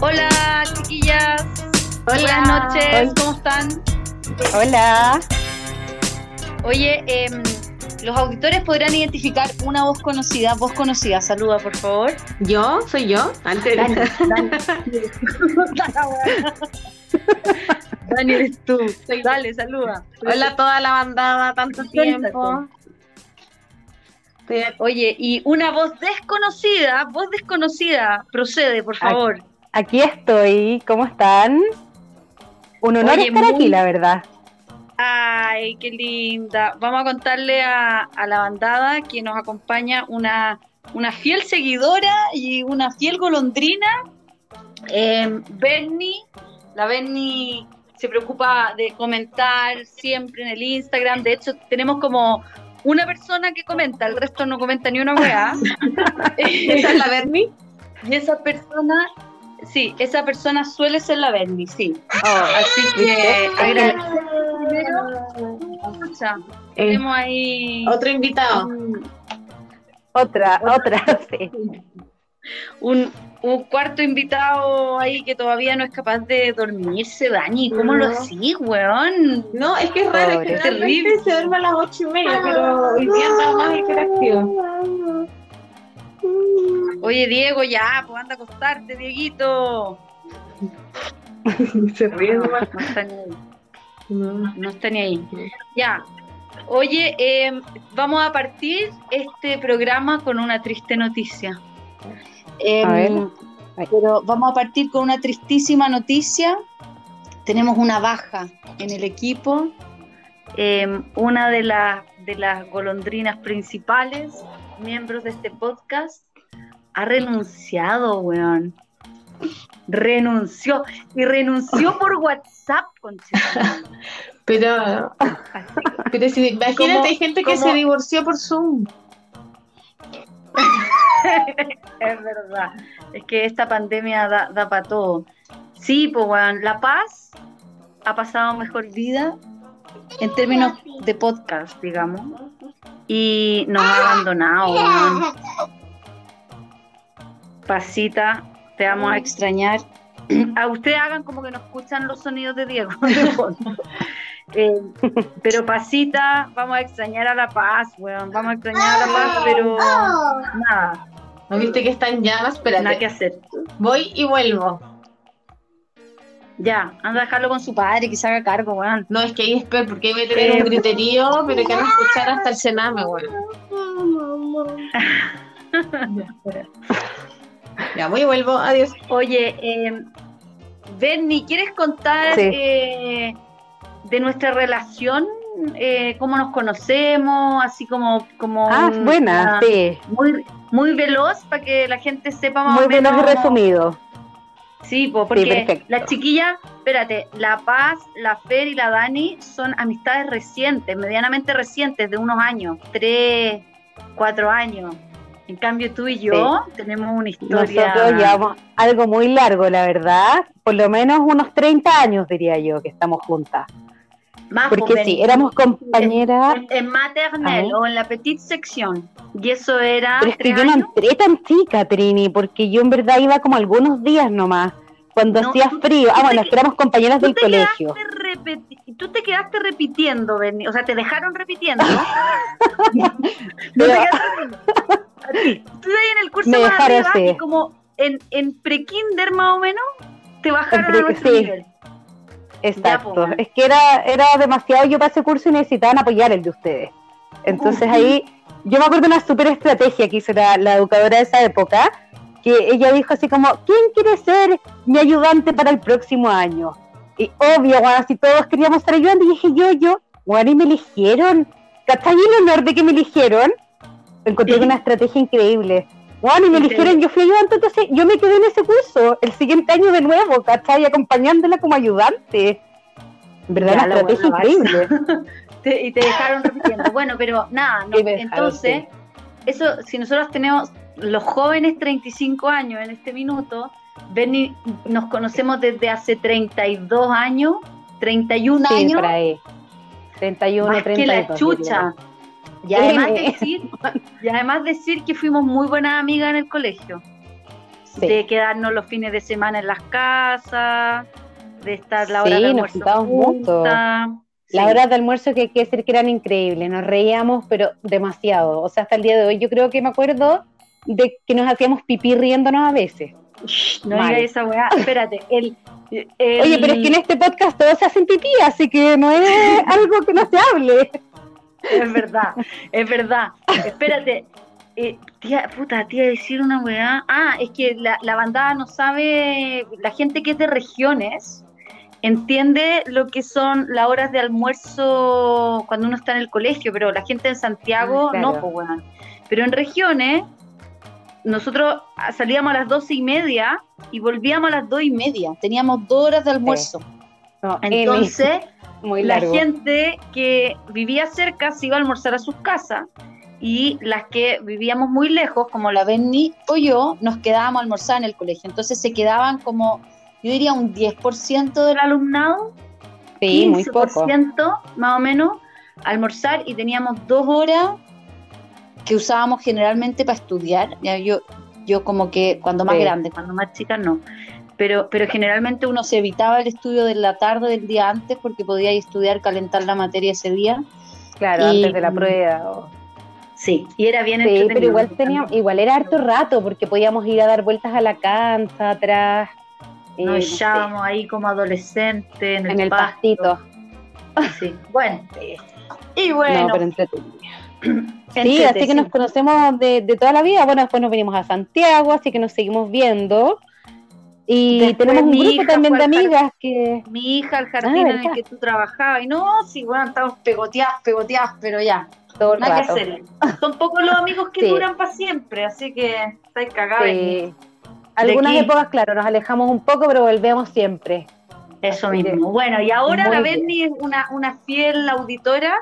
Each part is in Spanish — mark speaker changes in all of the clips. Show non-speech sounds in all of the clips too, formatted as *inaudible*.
Speaker 1: Hola, chiquillas.
Speaker 2: Hola.
Speaker 1: Buenas noches.
Speaker 2: Hola.
Speaker 1: ¿Cómo están?
Speaker 2: Hola.
Speaker 1: Oye, em, los auditores podrán identificar una voz conocida. Voz conocida. Saluda, por favor.
Speaker 2: ¿Yo? ¿Soy yo? Antes
Speaker 1: Dani, Dani. *laughs* *laughs* Dani, eres tú. Dale, saluda.
Speaker 2: Hola a toda la bandada, tanto tiempo.
Speaker 1: Oye, y una voz desconocida, voz desconocida, procede, por favor.
Speaker 3: Aquí estoy, ¿cómo están? Un honor
Speaker 1: Oye,
Speaker 3: estar
Speaker 1: muy-
Speaker 3: aquí, la verdad.
Speaker 1: Ay, qué linda. Vamos a contarle a, a la bandada que nos acompaña una, una fiel seguidora y una fiel golondrina. Eh, Bernie, la Bernie se preocupa de comentar siempre en el Instagram. De hecho, tenemos como una persona que comenta, el resto no comenta ni una weá. *laughs*
Speaker 2: ¿Esa es la Bernie? *laughs*
Speaker 1: y esa persona, sí, esa persona suele ser la Bernie, sí.
Speaker 3: Oh,
Speaker 1: Así que
Speaker 2: Eh,
Speaker 1: tenemos ahí
Speaker 2: otro invitado.
Speaker 3: Otra, otra, *laughs* sí.
Speaker 1: un- un cuarto invitado ahí que todavía no es capaz de dormirse, Dani. ¿Cómo lo
Speaker 2: No.
Speaker 1: hacís, weón?
Speaker 2: No, es que es raro,
Speaker 3: Pobre.
Speaker 2: es que realmente se duerme a las ocho y media, pero hoy día está más hiperactivo.
Speaker 1: Oye, Diego, ya, pues anda a acostarte, Dieguito. *laughs*
Speaker 2: se ríe nomás.
Speaker 1: No está ni ahí.
Speaker 2: No.
Speaker 1: No está ni ahí. Ya. Oye, eh, vamos a partir este programa con una triste noticia. Eh,
Speaker 3: A ver.
Speaker 1: Pero vamos a partir con una tristísima noticia. Tenemos una baja en el equipo. Eh, una de, las de las golondrinas principales, miembros de este podcast, ha renunciado, weón. Renunció. Y renunció por WhatsApp. *laughs*
Speaker 2: Pero, pero si, imagínate,
Speaker 1: ¿Cómo-
Speaker 2: hay gente que
Speaker 1: cómo-
Speaker 2: se divorció por Zoom. *laughs*
Speaker 1: Es verdad. Es que esta pandemia da, para todo. Sí, pues, weón, La Paz ha pasado mejor vida en términos de podcast, digamos. Y nos ha abandonado, weón. Pasita, te vamos a extrañar. A ustedes hagan como que no escuchan los sonidos de Diego. *laughs* Eh, pero Pasita, vamos a extrañar a La Paz, weón. Vamos a extrañar a La Paz, pero nada.
Speaker 2: ¿No viste que está en llamas?
Speaker 1: Nada que
Speaker 2: Espérate,
Speaker 1: hacer.
Speaker 2: voy y vuelvo.
Speaker 1: Ya, anda a dejarlo con su padre, que se haga cargo, weón.
Speaker 2: No, es que ahí es peor, porque ahí me tener
Speaker 1: Eh,
Speaker 2: un griterío, pero que no escuchar hasta el cename, weón. *laughs* Ya, voy y vuelvo, adiós.
Speaker 1: Oye, eh, Bernie, ¿quieres contar
Speaker 3: Sí.
Speaker 1: eh, de nuestra relación? Eh, ¿Cómo nos conocemos? Así como... como
Speaker 3: Ah,
Speaker 1: un-
Speaker 3: buena,
Speaker 1: una-
Speaker 3: sí.
Speaker 1: Muy, muy veloz para que la gente sepa más
Speaker 3: Muy
Speaker 1: o menos...
Speaker 3: resumido.
Speaker 1: Sí, po, porque
Speaker 3: perfecto.
Speaker 1: las chiquillas, espérate, La Paz, la Fer y la Dani son amistades recientes, medianamente recientes, de unos años, tres, cuatro años. En cambio, tú y yo tenemos una historia.
Speaker 3: Nosotros llevamos algo muy largo, la verdad. Por lo menos unos 30 años, diría yo, que estamos juntas.
Speaker 1: Más
Speaker 3: Porque
Speaker 1: joven.
Speaker 3: sí, éramos compañeras.
Speaker 1: En, en maternelle
Speaker 3: Ajá.
Speaker 1: o en la petite sección. Y eso era.
Speaker 3: Pero es que yo no entré tan chica, Trini, porque yo en verdad iba como algunos días nomás, cuando
Speaker 1: No,
Speaker 3: hacía frío. Ah, bueno, éramos compañeras del colegio.
Speaker 1: Tú te quedaste repitiendo, Berni. O sea, te dejaron repitiendo. *laughs* no
Speaker 3: Pero-. *laughs*
Speaker 1: Tú ahí en el curso
Speaker 3: Me
Speaker 1: más arriba y como en, en pre-kinder más o menos, te bajaron
Speaker 3: pre-
Speaker 1: a nuestro
Speaker 3: sí.
Speaker 1: nivel.
Speaker 3: Exacto.
Speaker 1: po.
Speaker 3: es que era, era demasiado yo para ese curso y necesitaban apoyar el de ustedes. Entonces ahí, yo me acuerdo de una super estrategia que hizo la, la educadora de esa época, que ella dijo así como, ¿quién quiere ser mi ayudante para el próximo año? Y obvio, bueno, así todos queríamos ser ayudantes, y dije yo, yo, bueno, y me eligieron. ¿Cachai el honor de que me eligieron? Encontré
Speaker 1: Sí.
Speaker 3: una estrategia increíble. Bueno, y me eligieron, yo fui ayudante, entonces yo me quedé en ese curso el siguiente año de nuevo, ¿cachai? Acompañándola como ayudante. En verdad,
Speaker 1: Ya,
Speaker 3: una
Speaker 1: la
Speaker 3: estrategia increíble. *laughs*
Speaker 1: Te- y te dejaron repitiendo. Bueno, pero nada, *laughs* no,
Speaker 3: dejaron,
Speaker 1: entonces, eso, si nosotros tenemos los jóvenes 35 años en este minuto, Benny, nos conocemos desde hace 32 años, 31
Speaker 3: Sí,
Speaker 1: años,
Speaker 3: por ahí. 31,
Speaker 1: más que
Speaker 3: 32.
Speaker 1: la chucha. Y además, decir, *laughs* y además decir que fuimos muy buenas amigas en el colegio.
Speaker 3: Sí.
Speaker 1: de quedarnos los fines de semana en las casas, de estar la hora
Speaker 3: Sí,
Speaker 1: de
Speaker 3: nos
Speaker 1: almuerzo
Speaker 3: juntábamos mucho.
Speaker 1: juntas.
Speaker 3: Las
Speaker 1: Sí.
Speaker 3: horas de almuerzo que hay que decir que eran increíbles, nos reíamos, pero demasiado. O sea, hasta el día de hoy yo creo que me acuerdo de que nos hacíamos pipí riéndonos a veces.
Speaker 1: No
Speaker 3: Mal.
Speaker 1: digas esa weá. Espérate, el, el-
Speaker 3: Oye, pero es que en este podcast todos se hacen pipí, así que no es *laughs* algo que no se hable.
Speaker 1: Es verdad, es verdad. Espérate. eh, tía, puta, tía, decir una weá. Ah, es que la, la bandada no sabe, la gente que es de regiones entiende lo que son las horas de almuerzo cuando uno está en el colegio, pero la gente en Santiago
Speaker 3: Ah, claro.
Speaker 1: no, pues weón. Pero en regiones, nosotros salíamos a las doce y media y volvíamos a las dos y media. Teníamos dos horas de almuerzo.
Speaker 3: No,
Speaker 1: Entonces,
Speaker 3: muy
Speaker 1: la gente que vivía cerca se iba a almorzar a sus casas y las que vivíamos muy lejos, como la Benny o yo, nos quedábamos a almorzar en el colegio. Entonces se quedaban como, yo diría, un 10% del alumnado,
Speaker 3: sí, muy poco.
Speaker 1: 15% más o menos, a almorzar y teníamos dos horas que usábamos generalmente para estudiar. Yo como que cuando más
Speaker 3: Sí.
Speaker 1: grande, cuando más chica no. Pero, pero generalmente uno se evitaba el estudio de la tarde del día antes porque podía estudiar, calentar la materia ese día.
Speaker 3: Claro,
Speaker 1: Y-
Speaker 3: antes de la prueba. o-
Speaker 1: Sí, y era bien
Speaker 3: Sí, pero igual teníamos, igual era harto rato porque podíamos ir a dar vueltas a la cancha atrás. eh,
Speaker 1: Nos
Speaker 3: no sé,
Speaker 1: echábamos ahí como adolescentes en el,
Speaker 3: en el
Speaker 1: pasto.
Speaker 3: pastito.
Speaker 1: Sí. Bueno, y bueno,
Speaker 3: no, pero. *clears throat* Sí, así que nos conocemos de, de toda la vida. Bueno, después nos venimos a Santiago, así que nos seguimos viendo. Y
Speaker 1: Después
Speaker 3: tenemos un grupo también de
Speaker 1: jardín.
Speaker 3: amigas que.
Speaker 1: mi hija jardín
Speaker 3: Ah,
Speaker 1: en el que tú trabajabas. Y no, sí, bueno, estamos pegoteadas, pegoteadas, pero ya,
Speaker 3: Todo el
Speaker 1: que hacer. Son pocos los amigos que *laughs*
Speaker 3: Sí.
Speaker 1: duran para siempre, así que estáis cagados.
Speaker 3: Sí. Algunas
Speaker 1: aquí.
Speaker 3: épocas, claro, nos alejamos un poco, pero volvemos siempre.
Speaker 1: Eso
Speaker 3: Así que,
Speaker 1: mismo. Bueno, y ahora la. Berni es una, una fiel auditora,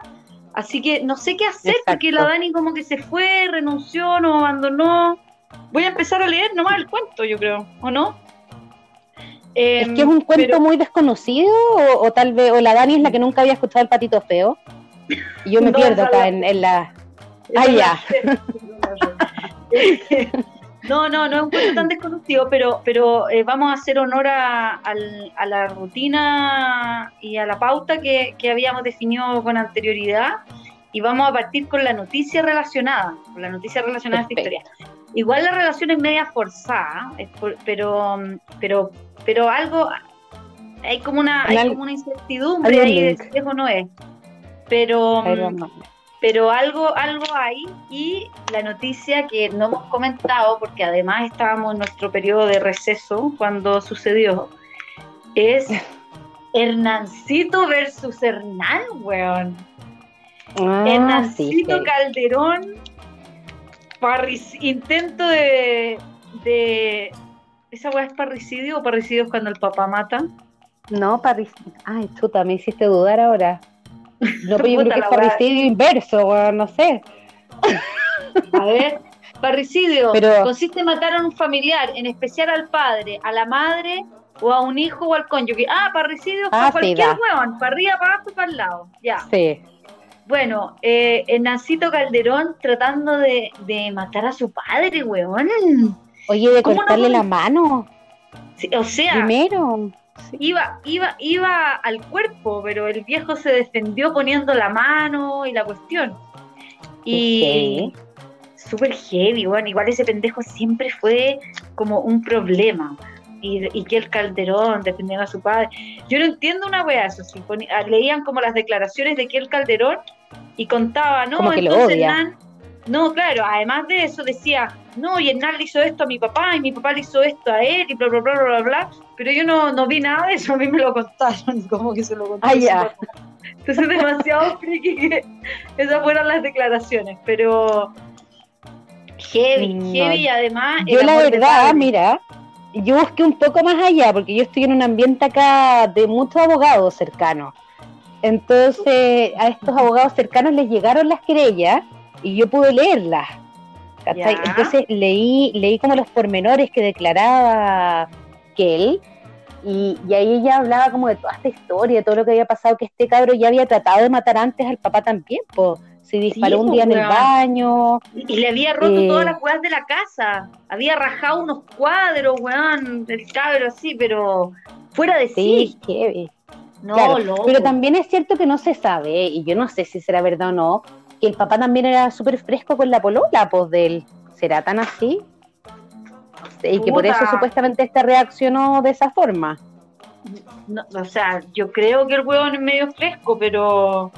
Speaker 1: así que no sé qué hacer
Speaker 3: Exacto.
Speaker 1: porque la Dani como que se fue, renunció, nos abandonó. Voy a empezar a leer nomás el cuento, yo creo, ¿o no?
Speaker 3: Es
Speaker 1: Em,
Speaker 3: que es un cuento
Speaker 1: pero-
Speaker 3: muy desconocido, o, o tal vez, o la Dani es la que nunca había escuchado el patito feo. Y yo me *laughs*
Speaker 1: No,
Speaker 3: pierdo acá
Speaker 1: la-
Speaker 3: en, en la. Ah,
Speaker 1: no
Speaker 3: ya.
Speaker 1: No, no, no es un cuento tan desconocido, pero, pero eh, vamos a hacer honor a, la rutina y a la pauta que, que habíamos definido con anterioridad y vamos a partir con la noticia relacionada, con la noticia relacionada a esta historia. Igual la relación es media forzada, es por- pero, pero, pero algo, hay como una, hay
Speaker 3: Al-
Speaker 1: como una incertidumbre ahí de si es o no es. Pero, mm, pero algo, algo hay y la noticia que no hemos comentado, porque además estábamos en nuestro periodo de receso cuando sucedió, es *laughs* Hernancito versus Hernán, weón.
Speaker 3: Ah, sí,
Speaker 1: Hernancito
Speaker 3: sí.
Speaker 1: Calderón, parric- intento de, de... ¿Esa weá es parricidio o parricidio es cuando el papá mata?
Speaker 3: No, parricidio. Ay, chuta, me hiciste dudar ahora. No, pero yo creo que es parricidio inverso, weón, no sé.
Speaker 1: A ver, parricidio
Speaker 3: Pero-
Speaker 1: consiste en matar a un familiar, en especial al padre, a la madre o a un hijo o al cónyuge. Ah, parricidio
Speaker 3: Ah,
Speaker 1: para
Speaker 3: sí,
Speaker 1: cualquier
Speaker 3: da.
Speaker 1: hueón, para arriba, para abajo y para el lado. Ya.
Speaker 3: Sí.
Speaker 1: Bueno, eh, Hernancito Calderón tratando de, de matar a su padre, huevón.
Speaker 3: Oye, de
Speaker 1: ¿Cómo no
Speaker 3: cortarle la mano
Speaker 1: Sí, O sea,
Speaker 3: primero.
Speaker 1: iba, iba, iba al cuerpo, pero el viejo se defendió poniendo la mano y la cuestión. Y súper heavy, bueno, igual ese pendejo siempre fue como un problema. Y, y que el Calderón defendiendo a su padre. Yo no entiendo una wea eso. sí, ah, leían como las declaraciones de que el Calderón y contaba, no,
Speaker 3: Como que lo
Speaker 1: entonces
Speaker 3: odia.
Speaker 1: Hernán. No, claro, además de eso decía, no, y Hernán le hizo esto a mi papá y mi papá le hizo esto a él y bla, bla, bla, bla, bla, bla. Pero yo no, no vi nada de eso, a mí me lo contaron, *laughs* como que se lo contaron.
Speaker 3: Ah, ya.
Speaker 1: Entonces es demasiado *laughs* friki que esas fueran las declaraciones, pero heavy,
Speaker 3: No.
Speaker 1: heavy y además...
Speaker 3: Yo la verdad, mira, yo busqué un poco más allá, porque yo estoy en un ambiente acá de muchos abogados cercanos. Entonces, a estos abogados cercanos les llegaron las querellas y yo pude leerlas. Entonces leí, leí como los pormenores que declaraba él Y, y ahí ella hablaba como de toda esta historia, de todo lo que había pasado, que este cabro ya había tratado de matar antes al papá también, pues se disparó
Speaker 1: Sí,
Speaker 3: un día en el baño.
Speaker 1: Y le había roto
Speaker 3: Eh.
Speaker 1: todas las weas de la casa. Había rajado unos cuadros, weón, del cabro así, pero fuera de sí.
Speaker 3: Sí, heavy.
Speaker 1: No,
Speaker 3: Claro,
Speaker 1: loco.
Speaker 3: Pero también es cierto que no se sabe, y yo no sé si será verdad o no, que el papá también era súper fresco con la polola, pues de él. ¿Será tan así? No sé, y que por eso supuestamente esta reaccionó de esa forma.
Speaker 1: No, o sea, yo creo que el huevón es medio fresco, pero.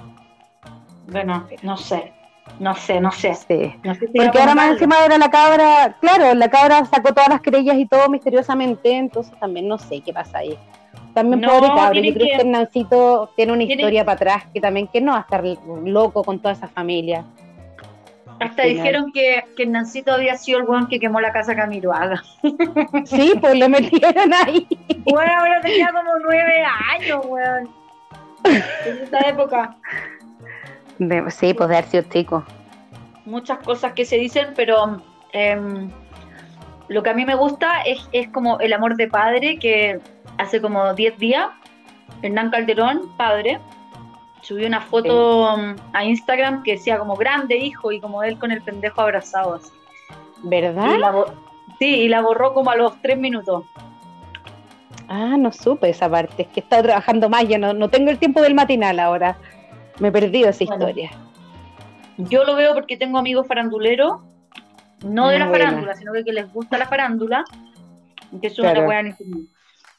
Speaker 1: Bueno, no sé. No sé, no sé.
Speaker 3: Sí.
Speaker 1: No sé si
Speaker 3: Porque ahora más encima era la cabra, claro, la cabra sacó todas las querellas y todo misteriosamente, entonces también no sé qué pasa ahí. También
Speaker 1: No,
Speaker 3: pobre cabro, yo creo que,
Speaker 1: que-
Speaker 3: Hernancito tiene una
Speaker 1: tiene-
Speaker 3: historia para atrás, que también que no va a estar loco con toda esa familia.
Speaker 1: Hasta
Speaker 3: final.
Speaker 1: dijeron que, que Nancito había sido el huevón que quemó la casa Camiroaga. *laughs*
Speaker 3: Sí, pues lo metieron ahí.
Speaker 1: Bueno, ahora tenía como nueve años, weón. En esa época.
Speaker 3: De- sí, pues de haber sido chico.
Speaker 1: muchas cosas que se dicen, pero em, lo que a mí me gusta es, es como el amor de padre que hace como 10 días, Hernán Calderón, padre, subió una foto mm, a Instagram que decía como grande hijo y como él con el pendejo abrazado así.
Speaker 3: ¿Verdad?
Speaker 1: Y la bo- sí, y la borró como a los 3 minutos.
Speaker 3: Ah, no supe esa parte. Es que he estado trabajando más, ya no, no tengo el tiempo del matinal ahora. Me he perdido esa
Speaker 1: Bueno.
Speaker 3: historia.
Speaker 1: Yo lo veo porque tengo amigos faranduleros, no de la
Speaker 3: buena.
Speaker 1: farándula, sino que, que les gusta la farándula, que es
Speaker 3: Claro.
Speaker 1: una en común.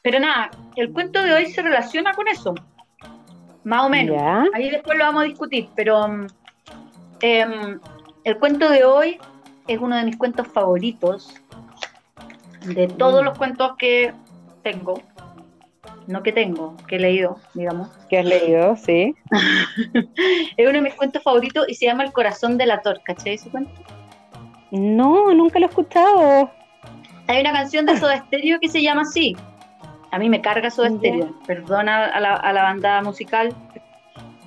Speaker 1: Pero nada, el cuento de hoy se relaciona con eso, más o menos. Ahí después lo vamos a discutir, pero em, el cuento de hoy es uno de mis cuentos favoritos, de todos
Speaker 3: Mm.
Speaker 1: los cuentos que tengo, no que tengo, que he leído, digamos.
Speaker 3: ¿Qué has leído? Sí. *laughs*
Speaker 1: Es uno de mis cuentos favoritos y se llama El corazón de la torca, ¿cachai ese cuento?
Speaker 3: No, nunca lo he escuchado.
Speaker 1: Hay una canción de Soda Stereo que se llama así. A mí me carga Soda
Speaker 3: Ya.
Speaker 1: Stereo. Perdona a la, a la banda musical,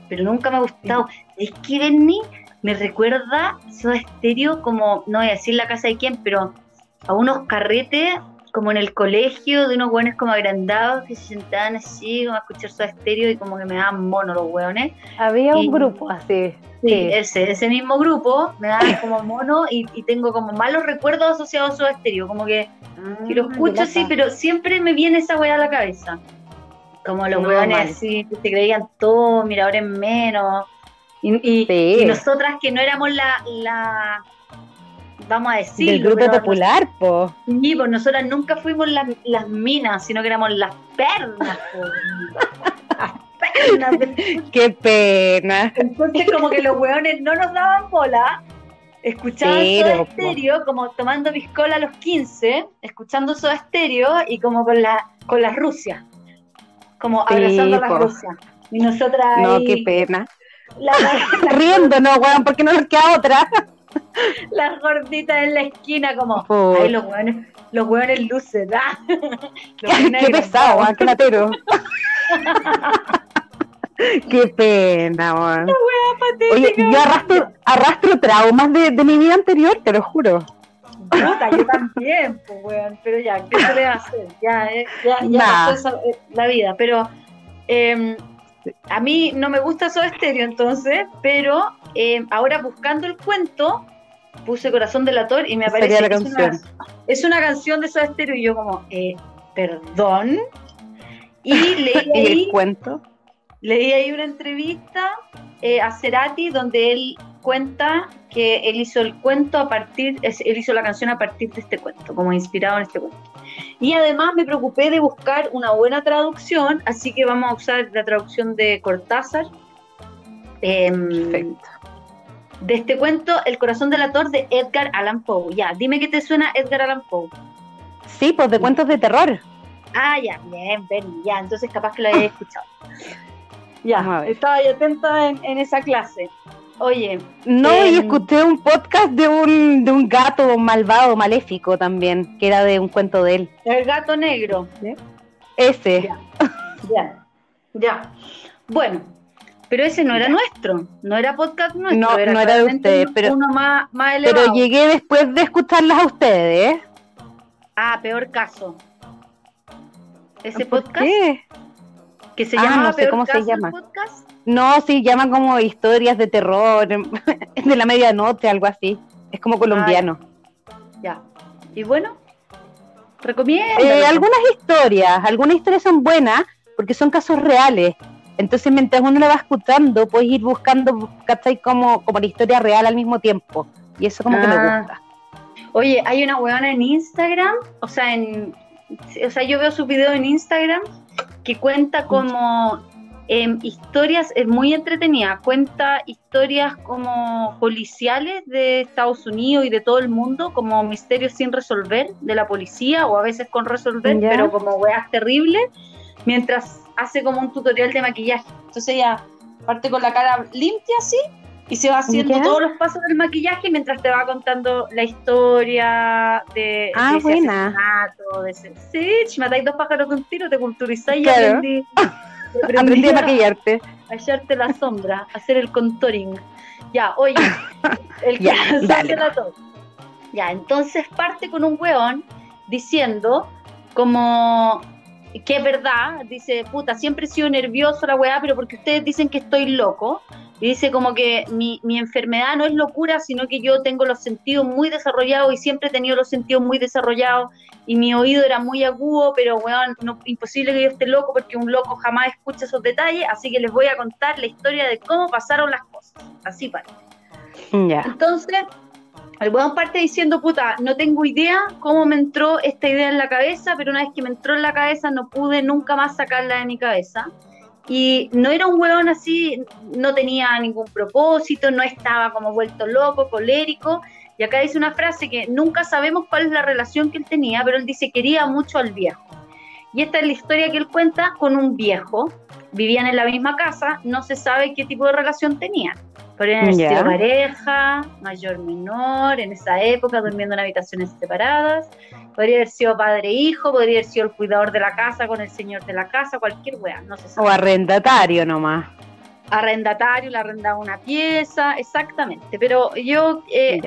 Speaker 1: pero nunca me ha gustado. Es que Benny me recuerda Soda Stereo como, no voy a decir la casa de quién, pero a unos carretes como en el colegio de unos hueones como agrandados que se sentaban así como a escuchar Soda Stereo y como que me daban mono los hueones.
Speaker 3: Había
Speaker 1: Y-
Speaker 3: un grupo así.
Speaker 1: Sí, ese, ese mismo grupo me daban *coughs* como mono y, y tengo como malos recuerdos asociados a Soda Stereo, como que que lo escucho así, pero siempre me viene esa weá a la cabeza. Como los
Speaker 3: No, mal.
Speaker 1: así, que se creían todo, mira, ahora es menos. Y, y-
Speaker 3: Sí.
Speaker 1: y nosotras que no éramos la, la vamos a decir,
Speaker 3: Del grupo popular, po.
Speaker 1: Sí, pues nosotras nunca fuimos las, las minas, sino que éramos las pernas. po. *laughs* las pernas. *laughs*
Speaker 3: Qué pena.
Speaker 1: Entonces como que los weones no nos daban bola. Escuchaban Soda
Speaker 3: po.
Speaker 1: Stereo, como tomando piscola a los 15, escuchando Soda Stereo y como con la con las Rusias. Como
Speaker 3: Sí,
Speaker 1: abrazando a las. Rusias. Y nosotras
Speaker 3: No,
Speaker 1: ahí,
Speaker 3: qué pena.
Speaker 1: la- *laughs* la-
Speaker 3: Riendo, no, weón, porque no nos queda otra. *laughs*
Speaker 1: las gorditas en la esquina, como,
Speaker 3: Puta.
Speaker 1: ay, los hueones, los hueones luces, ¿ah? *laughs* *laughs* Hueones
Speaker 3: Qué pesado,
Speaker 1: agrandados.
Speaker 3: weón, qué latero. Qué pena, weón. Oye, yo arrastro, arrastro traumas de, de mi vida anterior, te lo juro.
Speaker 1: Puta, yo también, pues, weón. Pero ya, ¿qué se le va a hacer? Ya, eh, ya, ya
Speaker 3: Nah.
Speaker 1: eh, la vida. Pero eh, a mí no me gusta Soda Stereo, entonces, pero eh, ahora buscando el cuento, puse Corazón Delator y me aparece
Speaker 3: la
Speaker 1: que es,
Speaker 3: canción.
Speaker 1: una, es una canción de Soda Stereo y yo como, eh, perdón. Y *laughs* leí
Speaker 3: Y el cuento.
Speaker 1: Leí ahí una entrevista eh, a Cerati donde él cuenta que él hizo el cuento a partir, él hizo la canción a partir de este cuento, como inspirado en este cuento. Y además me preocupé de buscar una buena traducción, así que vamos a usar la traducción de Cortázar. em,
Speaker 3: Perfecto.
Speaker 1: de este cuento, El corazón del ator de Edgar Allan Poe. Ya, dime qué te suena Edgar Allan Poe.
Speaker 3: Sí, pues de cuentos de terror.
Speaker 1: Ah, ya, bien, Benny, ya, entonces capaz que lo hayas *laughs* escuchado. Ya, estaba ahí atenta en, en esa clase. Oye,
Speaker 3: No, y
Speaker 1: Em.
Speaker 3: escuché un podcast de un, de un gato malvado, maléfico también, que era de un cuento de él.
Speaker 1: el gato negro.
Speaker 3: Ese.
Speaker 1: Ya. Ya, ya. Bueno, pero ese no era nuestro, no era podcast nuestro.
Speaker 3: No, no era de
Speaker 1: claramente
Speaker 3: ustedes,
Speaker 1: uno-
Speaker 3: pero-
Speaker 1: Uno más, más elevado.
Speaker 3: Pero llegué después de escucharlas a ustedes.
Speaker 1: Ah, peor caso. ese
Speaker 3: ¿Por
Speaker 1: podcast?
Speaker 3: qué?
Speaker 1: Que se
Speaker 3: Ah,
Speaker 1: llama
Speaker 3: no sé
Speaker 1: Peor
Speaker 3: cómo se llama.
Speaker 1: podcast.
Speaker 3: No, sí, llaman como historias de terror, *laughs* de la medianoche, algo así. Es como colombiano.
Speaker 1: Ya. Y bueno, recomiendo.
Speaker 3: Eh, algunas historias, algunas historias son buenas porque son casos reales. Entonces, mientras uno la va escuchando, puedes ir buscando, ¿cachai? Como, como la historia real al mismo tiempo. Y eso como que me
Speaker 1: Ah.
Speaker 3: gusta.
Speaker 1: Oye, hay una weona en Instagram, o sea, en, o sea, yo veo sus videos en Instagram que cuenta como em, historias, es muy entretenida, cuenta historias como policiales de Estados Unidos y de todo el mundo, como misterios sin resolver de la policía o a veces con resolver, pero como weas terribles, mientras hace como un tutorial de maquillaje. Entonces ella parte con la cara limpia así y se va haciendo todos los pasos del maquillaje mientras te va contando la historia de,
Speaker 3: Ah,
Speaker 1: de ese
Speaker 3: buena.
Speaker 1: asesinato, de ese... Sí, si matáis dos pájaros de un tiro, te culturizáis y
Speaker 3: Claro. *laughs*
Speaker 1: aprendí,
Speaker 3: Aprendí a maquillarte.
Speaker 1: a echarte la sombra, a hacer el contouring. Ya, oye, *laughs* el
Speaker 3: Ya,
Speaker 1: caso
Speaker 3: dale.
Speaker 1: se la todo. Ya, entonces parte con un weón diciendo como que es verdad, dice, puta, siempre he sido nervioso la weá, pero porque ustedes dicen que estoy loco. Y dice como que mi, mi enfermedad no es locura, sino que yo tengo los sentidos muy desarrollados y siempre he tenido los sentidos muy desarrollados y mi oído era muy agudo, pero weón, no, imposible que yo esté loco porque un loco jamás escucha esos detalles, así que les voy a contar la historia de cómo pasaron las cosas. Así para.
Speaker 3: Ya.
Speaker 1: Entonces, el weón parte diciendo, puta, no tengo idea cómo me entró esta idea en la cabeza, pero una vez que me entró en la cabeza no pude nunca más sacarla de mi cabeza. Y no era un weón así, no tenía ningún propósito, no estaba como vuelto loco, colérico. Y acá dice una frase que nunca sabemos cuál es la relación que él tenía, pero él dice quería mucho al viejo. Y esta es la historia que él cuenta con un viejo. Vivían en la misma casa, no se sabe qué tipo de relación tenían. Podrían haber
Speaker 3: Ya.
Speaker 1: sido pareja, mayor, menor, en esa época, durmiendo en habitaciones separadas. Podría haber sido padre-hijo, podría haber sido el cuidador de la casa con el señor de la casa, cualquier weá, no se sabe
Speaker 3: O arrendatario nomás.
Speaker 1: arrendatario, le arrendaba una pieza, exactamente. Pero yo eh.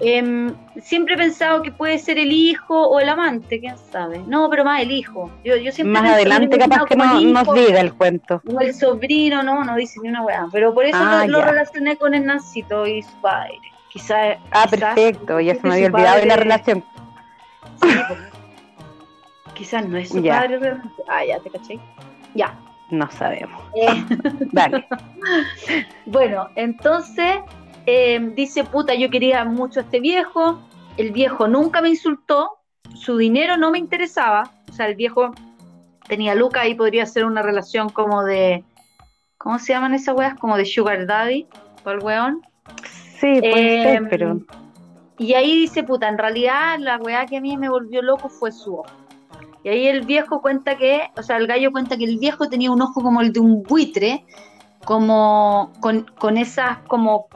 Speaker 1: Em, siempre he pensado que puede ser el hijo o el amante, quién sabe. No, pero más el hijo. Yo, yo siempre
Speaker 3: Más adelante capaz que no, nos diga el cuento.
Speaker 1: O el sobrino, no, no dice ni una weá. Pero por eso
Speaker 3: Ah,
Speaker 1: lo, relacioné con el Nancito y su padre. Quizá,
Speaker 3: Ah,
Speaker 1: quizás-
Speaker 3: perfecto, ya se me había olvidado de la relación.
Speaker 1: Sí, pues. Quizás no es su
Speaker 3: Ya.
Speaker 1: padre realmente. Ah, ya te caché. Ya.
Speaker 3: No sabemos.
Speaker 1: Eh, *laughs*
Speaker 3: Dale. *laughs*
Speaker 1: Bueno, entonces eh, dice, puta, yo quería mucho a este viejo, el viejo nunca me insultó, su dinero no me interesaba, o sea, el viejo tenía Luca y podría ser una relación como de, ¿cómo se llaman esas weas? Como de sugar daddy, por el weón.
Speaker 3: Sí, puede
Speaker 1: Eh,
Speaker 3: ser, pero.
Speaker 1: Y ahí dice, puta, en realidad la weá que a mí me volvió loco fue su ojo. Y ahí el viejo cuenta que, o sea, el gallo cuenta que el viejo tenía un ojo como el de un buitre, como con, con esas como,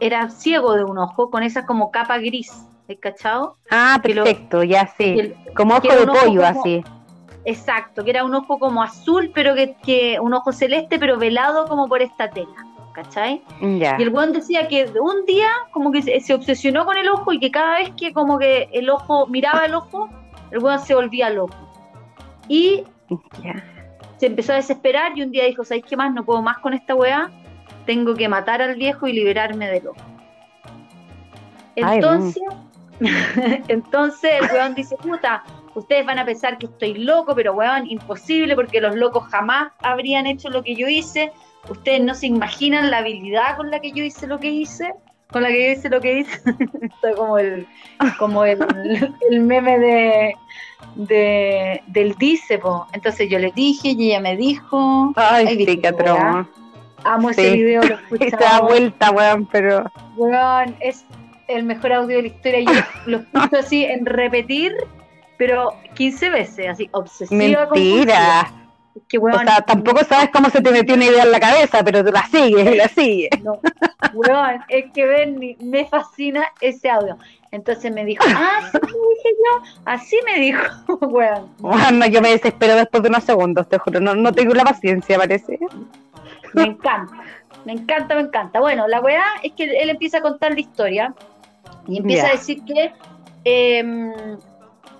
Speaker 1: era ciego de un ojo, con esas como capa gris, ¿has cachado?
Speaker 3: Ah,
Speaker 1: lo-
Speaker 3: perfecto, ya sí.
Speaker 1: el-
Speaker 3: Como ojo de
Speaker 1: ojo
Speaker 3: pollo,
Speaker 1: como-
Speaker 3: así.
Speaker 1: exacto, que era un ojo como azul, pero que, que un ojo celeste, pero velado como por esta tela, ¿cachai?
Speaker 3: Ya.
Speaker 1: Y el weón decía que un día como que se, se obsesionó con el ojo y que cada vez que como que el ojo miraba el ojo, el weón se volvía loco. Y se empezó a desesperar y un día dijo, ¿sabes qué más? No puedo más con esta weá, tengo que matar al viejo y liberarme del ojo.
Speaker 3: Ay,
Speaker 1: Entonces, *laughs* entonces el weón dice, puta, ustedes van a pensar que estoy loco, pero weón, imposible porque los locos jamás habrían hecho lo que yo hice. Ustedes no se imaginan la habilidad con la que yo hice lo que hice, con la que yo hice lo que hice. *laughs* Esto como el, como el, *laughs* el meme de, de del dice, po. Entonces yo le dije y ella me dijo,
Speaker 3: Ay, sí, qué.
Speaker 1: Amo
Speaker 3: Sí.
Speaker 1: ese video, lo *laughs* escuchamos.
Speaker 3: vuelta, weón, pero.
Speaker 1: Weón, es el mejor audio de la historia. Yo *laughs* lo escucho así en repetir, pero 15 veces, así, obsesiva.
Speaker 3: Mentira.
Speaker 1: Es que,
Speaker 3: O
Speaker 1: weón,
Speaker 3: sea, tampoco sabes cómo se te metió una idea en la cabeza, pero tú la sigues y la sigues.
Speaker 1: no, weón, es que Bernie, me fascina ese audio. Entonces me dijo, ah, sí, me dije yo, así me dijo, *laughs* weón.
Speaker 3: Bueno, yo me desespero después de unos segundos, te juro. No, no tengo la paciencia, parece.
Speaker 1: Me encanta, me encanta, me encanta. Bueno, la weá es que él empieza a contar la historia y empieza
Speaker 3: Ya.
Speaker 1: a decir que em,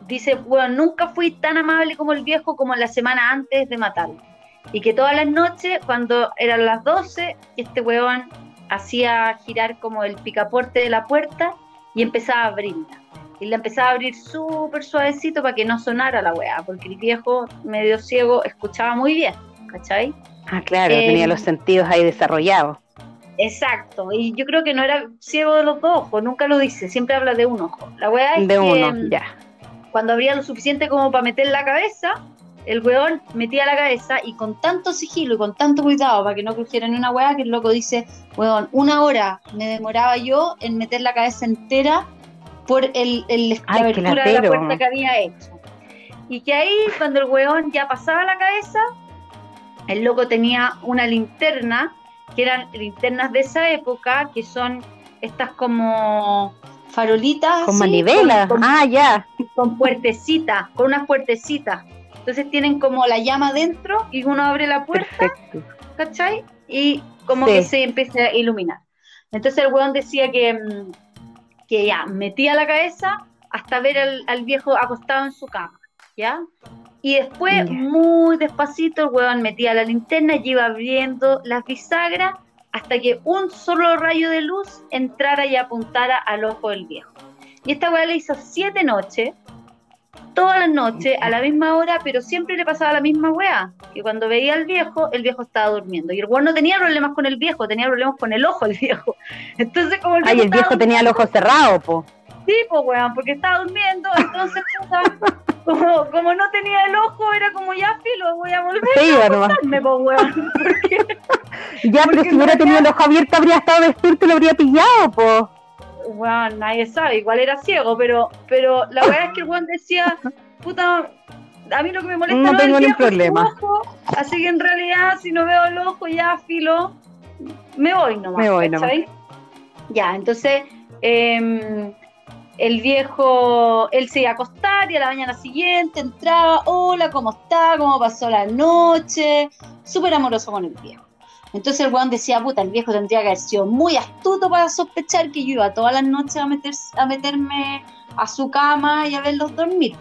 Speaker 1: dice, bueno, nunca fui tan amable como el viejo como la semana antes de matarlo. Y que todas las noches, cuando eran las 12, este weón hacía girar como el picaporte de la puerta y empezaba a abrirla. Y la empezaba a abrir súper suavecito para que no sonara la weá, porque el viejo medio ciego escuchaba muy bien, ¿cachai?
Speaker 3: Ah, claro,
Speaker 1: Eh,
Speaker 3: tenía los sentidos ahí desarrollados.
Speaker 1: Exacto, y yo creo que no era ciego de los dos ojos, nunca lo dice, siempre habla de un ojo. La weá es
Speaker 3: De
Speaker 1: que
Speaker 3: uno,
Speaker 1: mm,
Speaker 3: ya.
Speaker 1: cuando abría lo suficiente como para meter la cabeza, el weón metía la cabeza y con tanto sigilo y con tanto cuidado para que no crujiera ni una weá, que el loco dice, weón, una hora me demoraba yo en meter la cabeza entera por el, el-
Speaker 3: Ay,
Speaker 1: abertura de la puerta que había hecho. Y que ahí, cuando el weón ya pasaba la cabeza, el loco tenía una linterna, que eran linternas de esa época, que son estas como farolitas.
Speaker 3: Con
Speaker 1: así,
Speaker 3: manivela.
Speaker 1: con- con-
Speaker 3: Ah, ya.
Speaker 1: con puertecitas, con unas puertecitas. Entonces tienen como la llama dentro y uno abre la puerta,
Speaker 3: Perfecto.
Speaker 1: ¿cachai? Y como
Speaker 3: Sí.
Speaker 1: que se empieza a iluminar. Entonces el weón decía que, mm, que ya metía la cabeza hasta ver al, al viejo acostado en su cama, ¿ya? Y después, muy despacito, el weón metía la linterna y iba abriendo las bisagras hasta que un solo rayo de luz entrara y apuntara al ojo del viejo. Y esta weá le hizo siete noches, todas las noches, a la misma hora, pero siempre le pasaba la misma weá. Que cuando veía al viejo, el viejo estaba durmiendo. Y el weón no tenía problemas con el viejo, tenía problemas con el ojo del viejo. *laughs* Entonces, como el
Speaker 3: Ay, el viejo tenía el ojo cerrado, po.
Speaker 1: Sí, pues, weón, porque estaba durmiendo, entonces, como, como no tenía el ojo, era como ya, filo, voy a volver
Speaker 3: nomás.
Speaker 1: a acostarme, weón. *laughs*
Speaker 3: Ya, pero
Speaker 1: Porque
Speaker 3: si hubiera
Speaker 1: no
Speaker 3: tenido el ojo abierto, habría estado despierto y lo habría pillado, po.
Speaker 1: Weón, nadie sabe, igual era ciego, pero, pero la verdad es que el weón decía, puta, a mí lo que me molesta
Speaker 3: No
Speaker 1: es
Speaker 3: tengo ningún problema.
Speaker 1: ojo, así que en realidad, si no veo el ojo, ya, filo, me voy nomás.
Speaker 3: Me voy nomás.
Speaker 1: ¿cachai? Ya, entonces, em, el viejo, él se iba a acostar y a la mañana siguiente entraba, hola, ¿cómo está? ¿Cómo pasó la noche? Súper amoroso con el viejo. Entonces el weón decía, puta, el viejo tendría que haber sido muy astuto para sospechar que yo iba todas las noches a, meter, a meterme a su cama y a verlos dormir.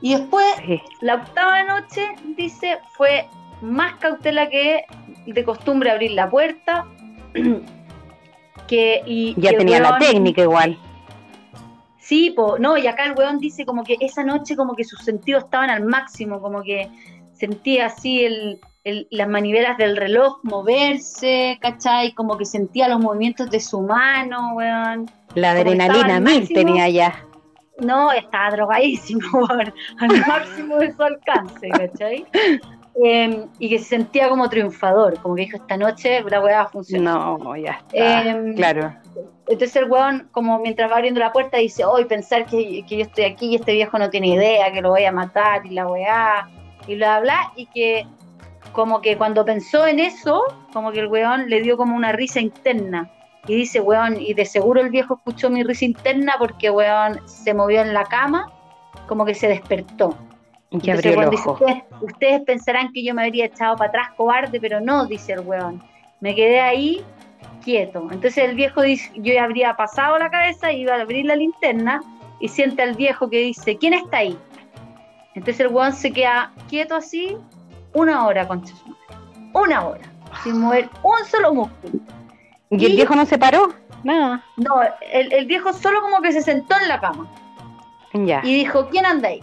Speaker 1: Y después,
Speaker 3: Sí.
Speaker 1: la octava noche, dice, fue más cautela que de costumbre abrir la puerta. *clears throat* que, y,
Speaker 3: Ya tenía la técnica igual.
Speaker 1: Sí, po, no, y acá el weón dice como que esa noche como que sus sentidos estaban al máximo, como que sentía así el, el- las manivelas del reloj moverse, ¿cachai? Como que sentía los movimientos de su mano, weón.
Speaker 3: La adrenalina
Speaker 1: al
Speaker 3: mil tenía ya.
Speaker 1: No, estaba drogadísimo, *laughs* weón, al máximo de su alcance, ¿cachai? *laughs* Em, y que se sentía como triunfador, como que dijo, esta noche la weá va a funcionar.
Speaker 3: No, ya está.
Speaker 1: Em,
Speaker 3: claro.
Speaker 1: Entonces el weón, como mientras va abriendo la puerta, dice, hoy pensar que, que yo estoy aquí y este viejo no tiene idea, que lo voy a matar y la weá, y bla, bla, y que como que cuando pensó en eso, como que el weón le dio como una risa interna. Y dice, weón, y de seguro el viejo escuchó mi risa interna porque, weón, se movió en la cama, como que se despertó.
Speaker 3: Y abrió el
Speaker 1: dice, ustedes, ustedes pensarán que yo me habría echado para atrás cobarde, pero no, dice el weón. Me quedé ahí quieto. Entonces el viejo dice, yo ya habría pasado la cabeza, iba a abrir la linterna y siente al viejo que dice, ¿quién está ahí? Entonces el weón se queda quieto así una hora, concha su madre. Una hora, sin mover un solo músculo.
Speaker 3: ¿Y el viejo no se paró? Nada.
Speaker 1: No, el, el viejo solo como que se sentó en la cama.
Speaker 3: Ya.
Speaker 1: y dijo, ¿quién anda ahí?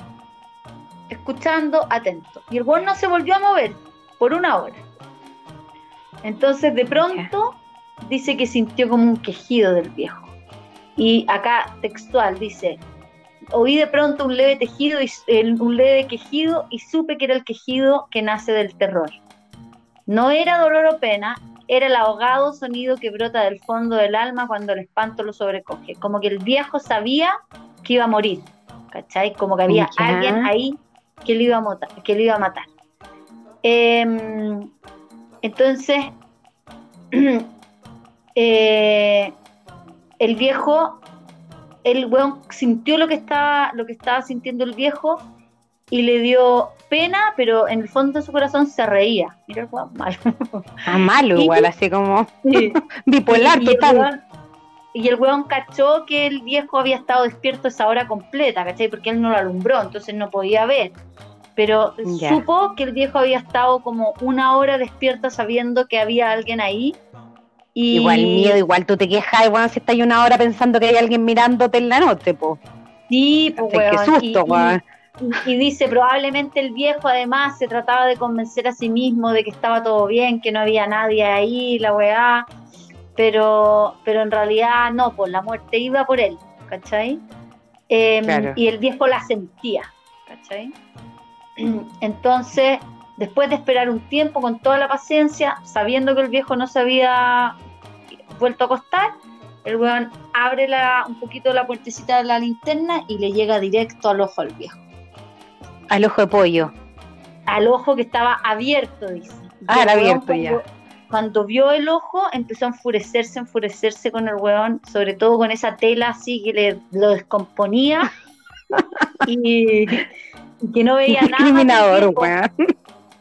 Speaker 1: Escuchando, atento. Y el weón no se volvió a mover por una hora. Entonces, de pronto, dice que sintió como un quejido del viejo. Y acá, textual, dice, oí de pronto un leve tejido y, un leve quejido y supe que era el quejido que nace del terror. No era dolor o pena, era el ahogado sonido que brota del fondo del alma cuando el espanto lo sobrecoge. Como que el viejo sabía que iba a morir, ¿cachai? Como que había
Speaker 3: Ya.
Speaker 1: alguien ahí que lo iba a, mota- que lo iba a matar. Em, entonces, *clears throat* eh, el viejo, el weón sintió lo que estaba, lo que estaba sintiendo el viejo y le dio pena, pero en el fondo de su corazón se reía. Mira el weón malo.
Speaker 3: Ah, malo
Speaker 1: Y-
Speaker 3: igual, así como
Speaker 1: Sí. *laughs*
Speaker 3: bipolar
Speaker 1: Y-
Speaker 3: total.
Speaker 1: Y el weón cachó que el viejo había estado despierto esa hora completa, ¿cachai? Porque él no lo alumbró, entonces no podía ver. Pero supo que el viejo había estado como una hora despierto sabiendo que había alguien ahí. Y
Speaker 3: Igual miedo, igual tú te quejas, igual si estás una hora pensando que hay alguien mirándote en la noche, po.
Speaker 1: Sí, pues,
Speaker 3: Qué
Speaker 1: weón,
Speaker 3: susto,
Speaker 1: y- y-
Speaker 3: weón.
Speaker 1: Y, y dice, probablemente el viejo además se trataba de convencer a sí mismo de que estaba todo bien, que no había nadie ahí, la weá, pero, pero en realidad no, pues la muerte iba por él, ¿cachai? Em,
Speaker 3: Claro.
Speaker 1: Y el viejo la sentía, ¿cachai? *clears throat* Entonces, después de esperar un tiempo con toda la paciencia, sabiendo que el viejo no se había vuelto a acostar, el weón abre la, un poquito la puertecita de la linterna y le llega directo al ojo al viejo
Speaker 3: Al ojo de pollo.
Speaker 1: al ojo que estaba abierto, dice.
Speaker 3: Ah, era abierto ya.
Speaker 1: Cuando vio el ojo, empezó a enfurecerse, enfurecerse con el weón, sobre todo con esa tela así que le lo descomponía *laughs* y, y que no veía nada. viejo.
Speaker 3: weón.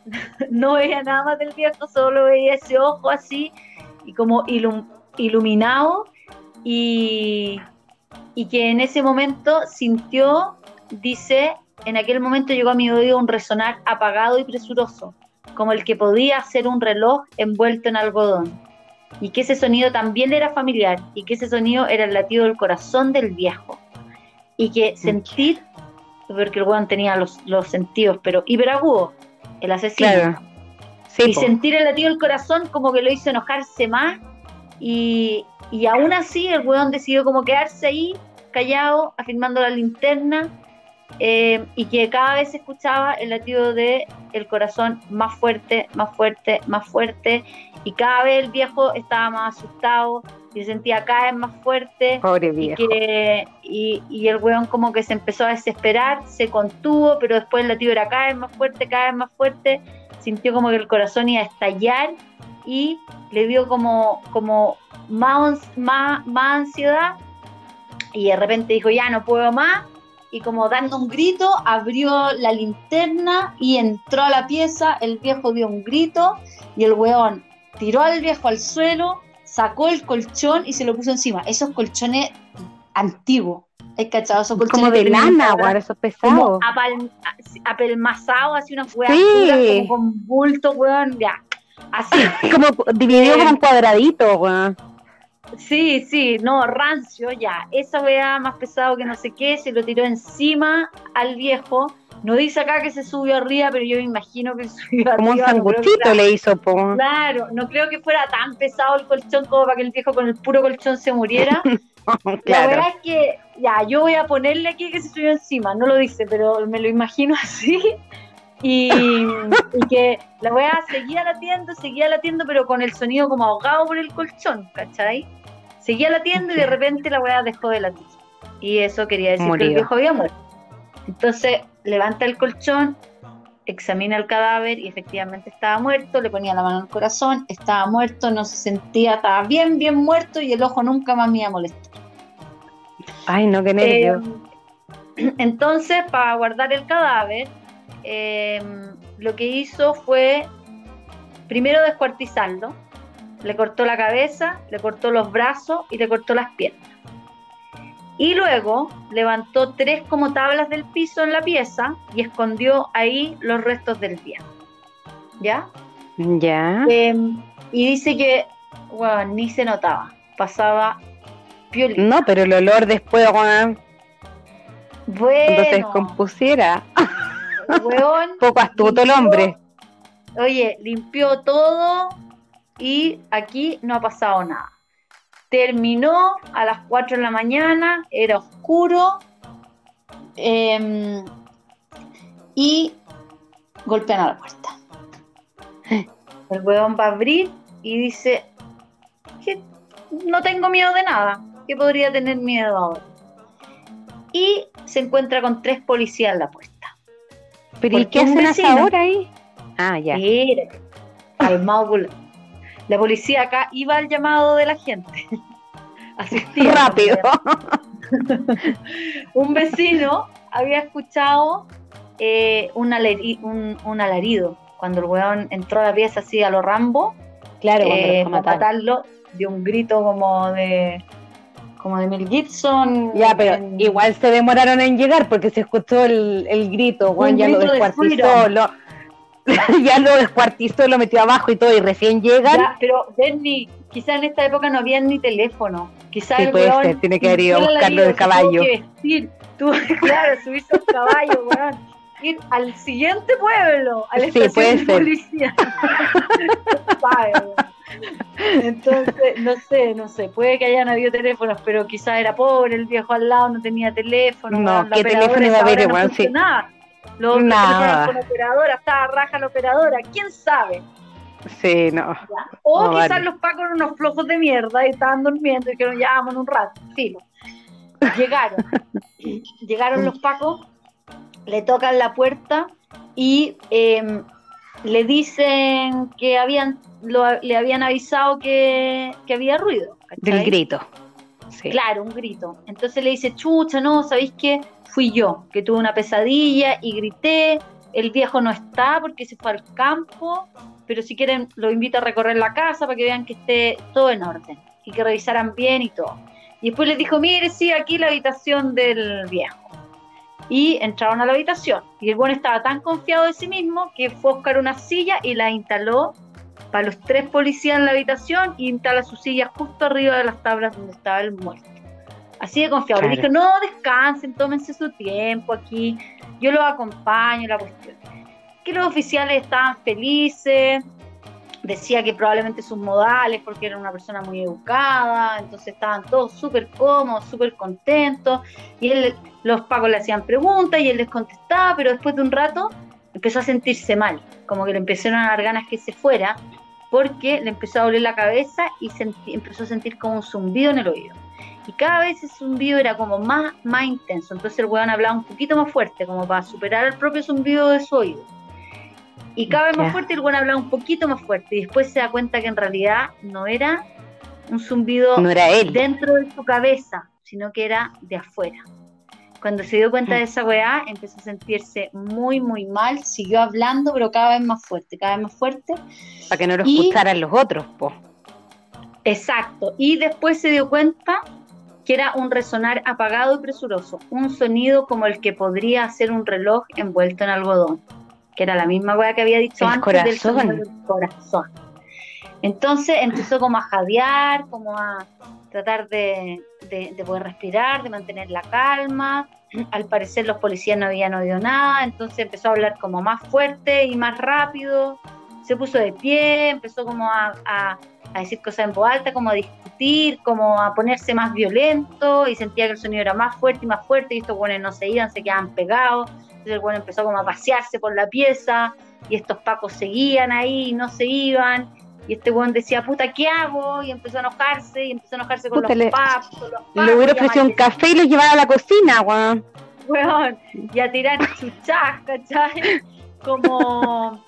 Speaker 3: *laughs*
Speaker 1: no veía nada más del viejo, solo veía ese ojo así y como ilum- iluminado y, y que en ese momento sintió, dice, en aquel momento llegó a mi oído un resonar apagado y presuroso, como el que podía ser un reloj envuelto en algodón. Y que ese sonido también era familiar, y que ese sonido era el latido del corazón del viejo. Y que sentir, porque el weón tenía los, los sentidos, pero hiperagudos, el asesino
Speaker 3: Claro. Sí,
Speaker 1: y
Speaker 3: po.
Speaker 1: sentir el latido del corazón como que lo hizo enojarse más y, y aún así el weón decidió como quedarse ahí callado, afirmando la linterna eh, y que cada vez se escuchaba el latido de el corazón más fuerte, más fuerte, más fuerte. Y cada vez el viejo estaba más asustado y se sentía cada vez más fuerte.
Speaker 3: Pobre
Speaker 1: y,
Speaker 3: viejo.
Speaker 1: que, y, y el weón como que se empezó a desesperar, se contuvo, pero después el latido era cada vez más fuerte, cada vez más fuerte, sintió como que el corazón iba a estallar y le dio como, como más, más, más ansiedad. Y de repente dijo ya no puedo más y como dando un grito abrió la linterna y entró a la pieza, el viejo dio un grito y el weón tiró al viejo al suelo, sacó el colchón y se lo puso encima. Esos colchones antiguos, ¿hay cachado? Esos colchones
Speaker 3: Como de lana,
Speaker 1: ahora,
Speaker 3: weón, eso es
Speaker 1: como
Speaker 3: pesado.
Speaker 1: apal- apelmazado, así unas weas
Speaker 3: Sí.
Speaker 1: como con bulto, weón, ya. Así, *laughs*
Speaker 3: Como dividido
Speaker 1: Eh,
Speaker 3: en cuadraditos, weón.
Speaker 1: Sí, sí, no, rancio, ya. Esa wea más pesado que no sé qué, se lo tiró encima al viejo. No dice acá que se subió arriba, pero yo me imagino que *laughs* subió
Speaker 3: Como un
Speaker 1: arriba. creo que
Speaker 3: sanguchito le hizo, po.
Speaker 1: Claro, no creo que fuera tan pesado el colchón como para que el viejo con el puro colchón se muriera. *laughs* La verdad es que, ya, yo voy a ponerle aquí que se subió encima, no lo dice, pero me lo imagino *laughs* así. Y, y que la weá seguía latiendo, seguía latiendo, pero con el sonido como ahogado por el colchón, ¿cachai? Seguía latiendo y de repente la weá dejó de latir. Y eso quería decir que el viejo había muerto. Entonces levanta el colchón, examina el cadáver y efectivamente estaba muerto, le ponía la mano al corazón, estaba muerto, no se sentía, estaba bien, bien muerto y el ojo nunca más me iba a molestar.
Speaker 3: Ay, no, qué nervio.
Speaker 1: Eh, *clears throat* entonces, para guardar el cadáver, eh, lo que hizo fue primero descuartizarlo, le cortó la cabeza, le cortó los brazos y le cortó las piernas. Y luego levantó tres como tablas del piso en la pieza y escondió ahí los restos del viejo. ¿Ya?
Speaker 3: Ya.
Speaker 1: Eh, y dice que, ni se notaba, pasaba piolita.
Speaker 3: No, pero el olor después, weón,
Speaker 1: Bueno,
Speaker 3: cuando se descompusiera.
Speaker 1: weón, *laughs*
Speaker 3: Poco astuto el hombre.
Speaker 1: Oye, limpió todo y aquí no ha pasado nada. Terminó a las 4 de la mañana, era oscuro em, y golpean a la puerta. El huevón va a abrir y dice que no tengo miedo de nada, que podría tener miedo ahora. Y se encuentra con tres policías en la puerta.
Speaker 3: Pero ¿y
Speaker 1: Porque
Speaker 3: qué hacen a esa
Speaker 1: vecino-
Speaker 3: hora ahí? Ah, ya.
Speaker 1: Mira, calmado. La policía acá iba al llamado de la gente. *laughs* Asistía.
Speaker 3: Rápido. *laughs*
Speaker 1: Un vecino había escuchado eh, un, aleri- un, un alarido. Cuando el weón entró a la pieza así a lo Rambo,
Speaker 3: Claro,
Speaker 1: eh, para
Speaker 3: matar.
Speaker 1: matarlo, dio un grito como de, como de Mel Gibson.
Speaker 3: Ya, pero
Speaker 1: en-
Speaker 3: igual se demoraron en llegar porque se escuchó el, el grito,
Speaker 1: Un
Speaker 3: ya lo
Speaker 1: de
Speaker 3: descuartizó, lo, *laughs* ya lo descuartizó, lo metió abajo y todo, y recién llegan.
Speaker 1: Ya, pero Bernie, quizás en esta época no había ni teléfono. Quizás
Speaker 3: Sí,
Speaker 1: el
Speaker 3: puede ser, tiene que haber ido a buscarlo del
Speaker 1: se tuvo
Speaker 3: caballo.
Speaker 1: que vestir, tuvo que, claro, subirse al caballo, *laughs* weón. Ir al siguiente pueblo, a la
Speaker 3: Sí,
Speaker 1: estación
Speaker 3: puede
Speaker 1: de
Speaker 3: ser.
Speaker 1: policía. *laughs* Entonces, no sé, no sé, puede que hayan habido teléfonos, pero quizás era pobre, el viejo al lado no tenía teléfono.
Speaker 3: No, ¿qué teléfono iba a haber,
Speaker 1: no
Speaker 3: weón? Sí.
Speaker 1: Los
Speaker 3: Nada.
Speaker 1: con operadora, estaba raja la operadora, quién sabe.
Speaker 3: Sí, no.
Speaker 1: O
Speaker 3: No,
Speaker 1: quizás
Speaker 3: vale.
Speaker 1: los pacos eran unos flojos de mierda y estaban durmiendo y dijeron, ya vámonos un rato. Filo. Llegaron. *laughs* Llegaron los pacos, le tocan la puerta y em, le dicen que habían lo- le habían avisado que, que había ruido.
Speaker 3: Del grito. Sí.
Speaker 1: Claro, un grito. Entonces le dice, chucha, no, ¿sabéis qué? Fui yo, que tuve una pesadilla y grité. El viejo no está porque se fue al campo, pero si quieren lo invito a recorrer la casa para que vean que esté todo en orden y que revisaran bien y todo. Y después les dijo, mire, sí, aquí la habitación del viejo. Y entraron a la habitación. Y el bueno estaba tan confiado de sí mismo que fue a buscar una silla y la instaló para los tres policías en la habitación y instala su silla justo arriba de las tablas donde estaba el muerto. Así de confiado. Le
Speaker 3: Claro.
Speaker 1: dijo, no, descansen, tómense su tiempo aquí, yo los acompaño, la cuestión. Que los oficiales estaban felices, decía que probablemente sus modales, porque era una persona muy educada, entonces estaban todos súper cómodos, súper contentos, y él, los pacos le hacían preguntas y él les contestaba, pero después de un rato empezó a sentirse mal, como que le empezaron a dar ganas que se fuera, porque le empezó a doler la cabeza y empezó a sentir como un zumbido en el oído. Y cada vez ese zumbido era como más, más intenso, entonces el weón hablaba un poquito más fuerte, como para superar el propio zumbido de su oído. Y cada vez más fuerte el weón hablaba un poquito más fuerte, y después se da cuenta que en realidad no era un zumbido
Speaker 3: No era él.
Speaker 1: dentro de su cabeza, sino que era de afuera. Cuando se dio cuenta de esa weá, empezó a sentirse muy, muy mal, siguió hablando, pero cada vez más fuerte, cada vez más fuerte.
Speaker 3: Para que no lo
Speaker 1: Y-
Speaker 3: escucharan los otros, po.
Speaker 1: Exacto. Y después se dio cuenta que era un resonar apagado y presuroso, un sonido como el que podría hacer un reloj envuelto en algodón, que era la misma weá que había dicho
Speaker 3: El
Speaker 1: antes del
Speaker 3: corazón.
Speaker 1: sonido del corazón. Entonces empezó como a jadear, como a tratar de, de- de poder respirar, de mantener la calma. *clears throat* Al parecer los policías no habían oído nada, entonces empezó a hablar como más fuerte y más rápido. Se puso de pie, empezó como a, a- a decir cosas en voz alta, como a discutir, como a ponerse más violento y sentía que el sonido era más fuerte y más fuerte y estos buenos no se iban, se quedaban pegados. Entonces el bueno empezó como a pasearse por la pieza y estos pacos seguían ahí y no se iban. Y este weón decía, puta, ¿qué hago? Y empezó a enojarse, y empezó a enojarse con
Speaker 3: Puta,
Speaker 1: los
Speaker 3: le-
Speaker 1: papos, con los
Speaker 3: Le hubiera ofrecido un café y lo llevaba a la cocina, weón.
Speaker 1: weón, y a tirar chuchas, ¿cachai? Como, *laughs*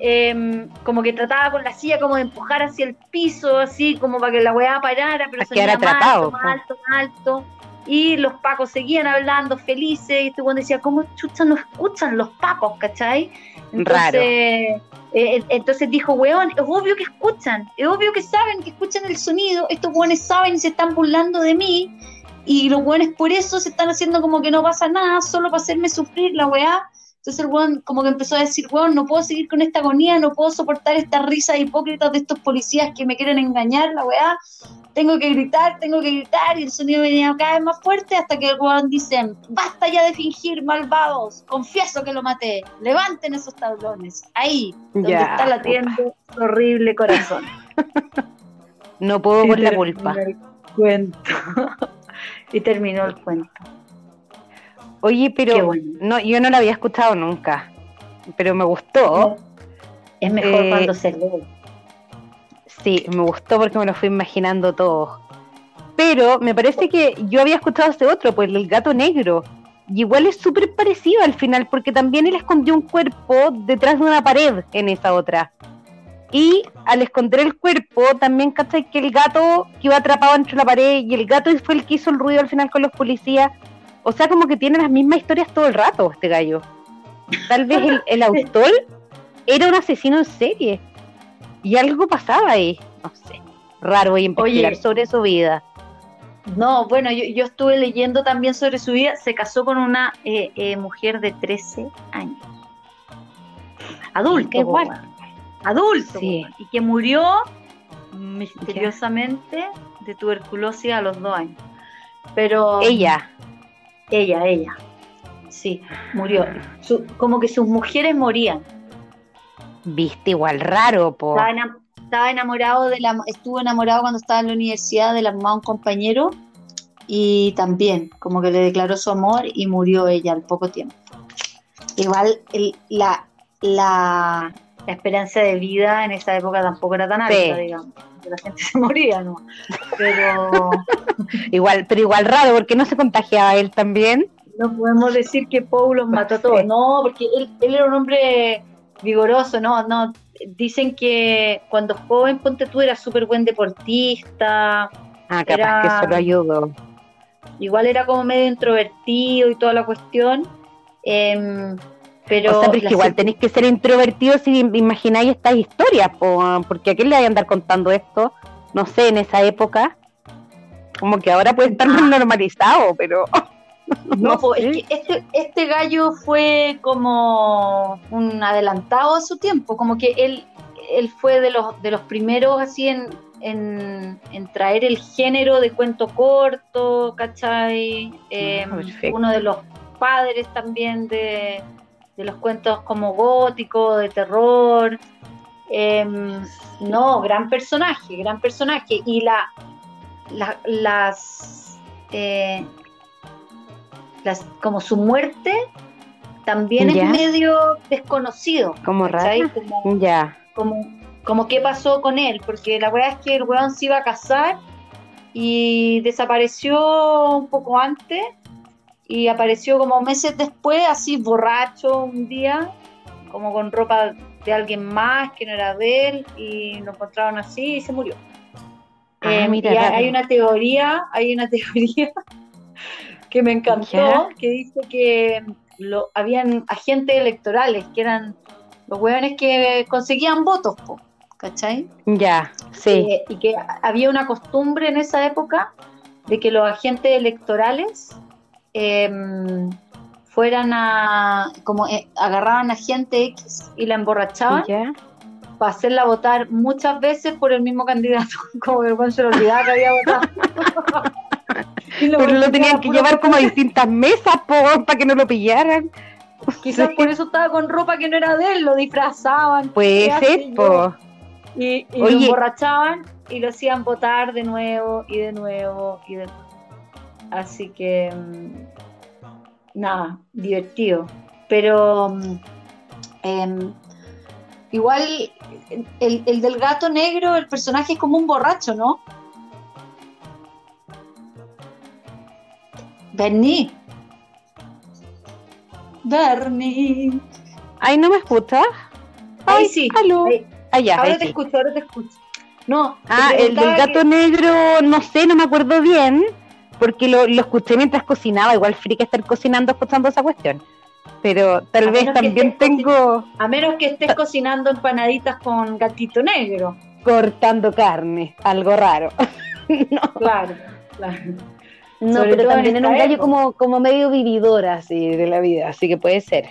Speaker 1: em, como que trataba con la silla como de empujar hacia el piso, así como para que la weá parara, pero más
Speaker 3: atrapado,
Speaker 1: alto, más alto, más alto. Y los pacos seguían hablando felices, y este weón decía, ¿cómo chuchas no escuchan los papos, cachai? Entonces, eh, entonces dijo, weón, es obvio que escuchan, es obvio que saben, que escuchan el sonido, estos weones saben y se están burlando de mí, y los weones por eso se están haciendo como que no pasa nada, solo para hacerme sufrir la weá. Entonces el weón como que empezó a decir, weón, no puedo seguir con esta agonía, no puedo soportar estas risas hipócritas de estos policías que me quieren engañar, la weá. Tengo que gritar, tengo que gritar, y el sonido venía cada vez más fuerte hasta que el weón dice, basta ya de fingir, malvados, confieso que lo maté, levanten esos tablones, ahí, donde
Speaker 3: Ya,
Speaker 1: está latiendo su horrible corazón. *laughs*
Speaker 3: No puedo por
Speaker 1: Y
Speaker 3: la culpa.
Speaker 1: el cuento. *laughs* y terminó el cuento.
Speaker 3: Oye, pero
Speaker 1: bueno.
Speaker 3: no, yo no lo había escuchado nunca. Pero me gustó.
Speaker 1: Es mejor
Speaker 3: Eh,
Speaker 1: cuando se lee.
Speaker 3: Sí, me gustó porque me lo fui imaginando todo. Pero me parece que yo había escuchado ese otro, pues el gato negro. Y igual es súper parecido al final, porque también él escondió un cuerpo detrás de una pared en esa otra. Y al esconder el cuerpo, también cachai que el gato que iba atrapado entre la pared y el gato fue el que hizo el ruido al final con los policías. O sea, como que tiene las mismas historias todo el rato este gallo. Tal vez el, el *laughs* autor era un asesino en serie. Y algo pasaba ahí. No sé. Raro, a investigar
Speaker 1: Oye.
Speaker 3: sobre su vida.
Speaker 1: No, bueno, yo, yo estuve leyendo también sobre su vida. Se casó con una eh, eh, mujer de 13 años. Adulto,
Speaker 3: Qué guay.
Speaker 1: adulto.
Speaker 3: Sí.
Speaker 1: Y que murió misteriosamente de tuberculosis a los dos años. Pero
Speaker 3: Ella.
Speaker 1: Ella, ella, sí, murió. Su- como que sus mujeres morían.
Speaker 3: Viste igual raro, po.
Speaker 1: Estaba, enam- estaba enamorado de la, estuvo enamorado cuando estaba en la universidad de la mamá de un compañero y también como que le declaró su amor y murió ella al poco tiempo. Igual el- la, la, la esperanza de vida en esa época tampoco era tan alta,
Speaker 3: Sí.
Speaker 1: digamos. La gente *laughs* se moría, ¿no? Pero *laughs*
Speaker 3: Igual, pero igual raro, porque no se contagiaba él también.
Speaker 1: no podemos decir que Paul los mató a todos. No, porque él, él era un hombre vigoroso, no, no. Dicen que cuando joven, ponte tú, era súper buen deportista,
Speaker 3: Ah, capaz
Speaker 1: Era-
Speaker 3: que eso lo ayudó.
Speaker 1: igual era como medio introvertido y toda la cuestión. em, pero
Speaker 3: o sea, pero es que igual tenéis que ser introvertidos si imagináis estas historias, po, porque a quién le hay a andar contando esto, no sé, en esa época. Como que ahora puede estar más normalizado, pero *laughs*
Speaker 1: No,
Speaker 3: no
Speaker 1: po,
Speaker 3: sé.
Speaker 1: es que este, este gallo fue como un adelantado a su tiempo, como que él, él fue de los, de los primeros así en, en, en traer el género de cuento corto, ¿cachai? Eh,
Speaker 3: Ah, perfecto.
Speaker 1: uno de los padres también de, de los cuentos como gótico, de terror. Em, no, gran personaje, gran personaje. Y la, la- las, eh, las, como su muerte también
Speaker 3: Ya.
Speaker 1: es medio desconocido.
Speaker 3: como raro.
Speaker 1: Como,
Speaker 3: Ya.
Speaker 1: como, como qué pasó con él, porque la verdad es que el weón se iba a casar y desapareció un poco antes y apareció como meses después, así borracho un día, como con ropa de alguien más que no era de él y lo encontraron así y se murió.
Speaker 3: Ah,
Speaker 1: Eh,
Speaker 3: mira,
Speaker 1: y hay, una teoría, hay una *laughs* teoría que me encantó,
Speaker 3: Ya.
Speaker 1: que dice que lo, habían agentes electorales, que eran los hueones que conseguían votos, po, ¿cachai?
Speaker 3: Ya, sí.
Speaker 1: Eh, y que había una costumbre en esa época de que los agentes electorales em, fueran a, como eh, agarraban a gente X y la emborrachaban
Speaker 3: ya.
Speaker 1: para hacerla votar muchas veces por el mismo candidato, *laughs* como que el se le olvidaba que había votado. Y *laughs*
Speaker 3: Pero lo tenían que llevar como a distintas mesas para que no lo pillaran.
Speaker 1: Quizás
Speaker 3: Sí.
Speaker 1: por eso estaba con ropa que no era de él, lo disfrazaban.
Speaker 3: Puede ser.
Speaker 1: Y, y
Speaker 3: Oye.
Speaker 1: lo emborrachaban y lo hacían votar de nuevo y de nuevo y de Así que mm, nada, divertido. Pero em, igual el, el del gato negro, el personaje es como un borracho, ¿no? Bernie. Bernie.
Speaker 3: Ay, ¿no me escuchas?
Speaker 1: Ay,
Speaker 3: Ay,
Speaker 1: sí.
Speaker 3: aló.
Speaker 1: Ay,
Speaker 3: Ah, ya,
Speaker 1: ahora
Speaker 3: ahí
Speaker 1: te
Speaker 3: sí.
Speaker 1: escucho, ahora te escucho. No,
Speaker 3: Ah, el del gato
Speaker 1: que-
Speaker 3: negro, no sé, no me acuerdo bien, porque lo, lo escuché mientras cocinaba, igual friki estar cocinando escuchando esa cuestión. Pero tal
Speaker 1: A
Speaker 3: vez
Speaker 1: que
Speaker 3: también tengo
Speaker 1: A menos que estés cocinando empanaditas con gatito negro.
Speaker 3: cortando carne, algo raro. *laughs* no,
Speaker 1: Claro, claro.
Speaker 3: no
Speaker 1: Sobre
Speaker 3: pero
Speaker 1: en
Speaker 3: también
Speaker 1: esta
Speaker 3: un gallo como, como medio vividor así de la vida, así que puede ser.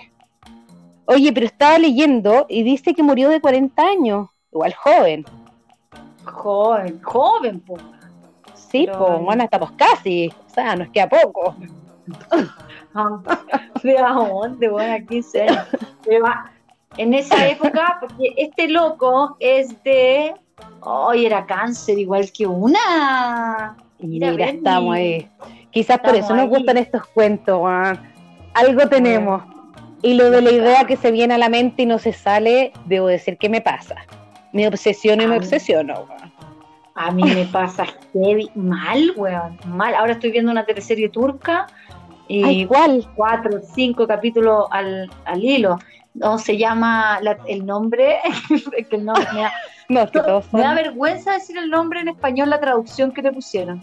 Speaker 3: Oye, pero estaba leyendo y dice que murió de 40 años, igual joven.
Speaker 1: Joven, joven, po.
Speaker 3: Sí,
Speaker 1: Pero-
Speaker 3: pues, bueno, estamos casi, o sea, nos queda poco.
Speaker 1: ¿De a dónde? Bueno, a 15 años. En esa época, porque este loco es de. Hoy era cáncer, igual que una. Mira,
Speaker 3: Mira, estamos ahí. Quizás por eso nos
Speaker 1: ahí.
Speaker 3: gustan estos cuentos, weón. Algo tenemos. Y lo de la idea que se viene a la mente y no se sale, debo decir que me pasa. Me obsesiono y me
Speaker 1: Ah.
Speaker 3: obsesiono, weón.
Speaker 1: A mí me *laughs* pasa heavy, mal, weón, mal. Ahora estoy viendo una teleserie turca y
Speaker 3: Ay, ¿cuál?
Speaker 1: cuatro, cinco capítulos al, al hilo. No, se llama la- el nombre, *laughs* que me da, *laughs*
Speaker 3: No, es que todos
Speaker 1: me da vergüenza decir el nombre en español, la traducción que le pusieron.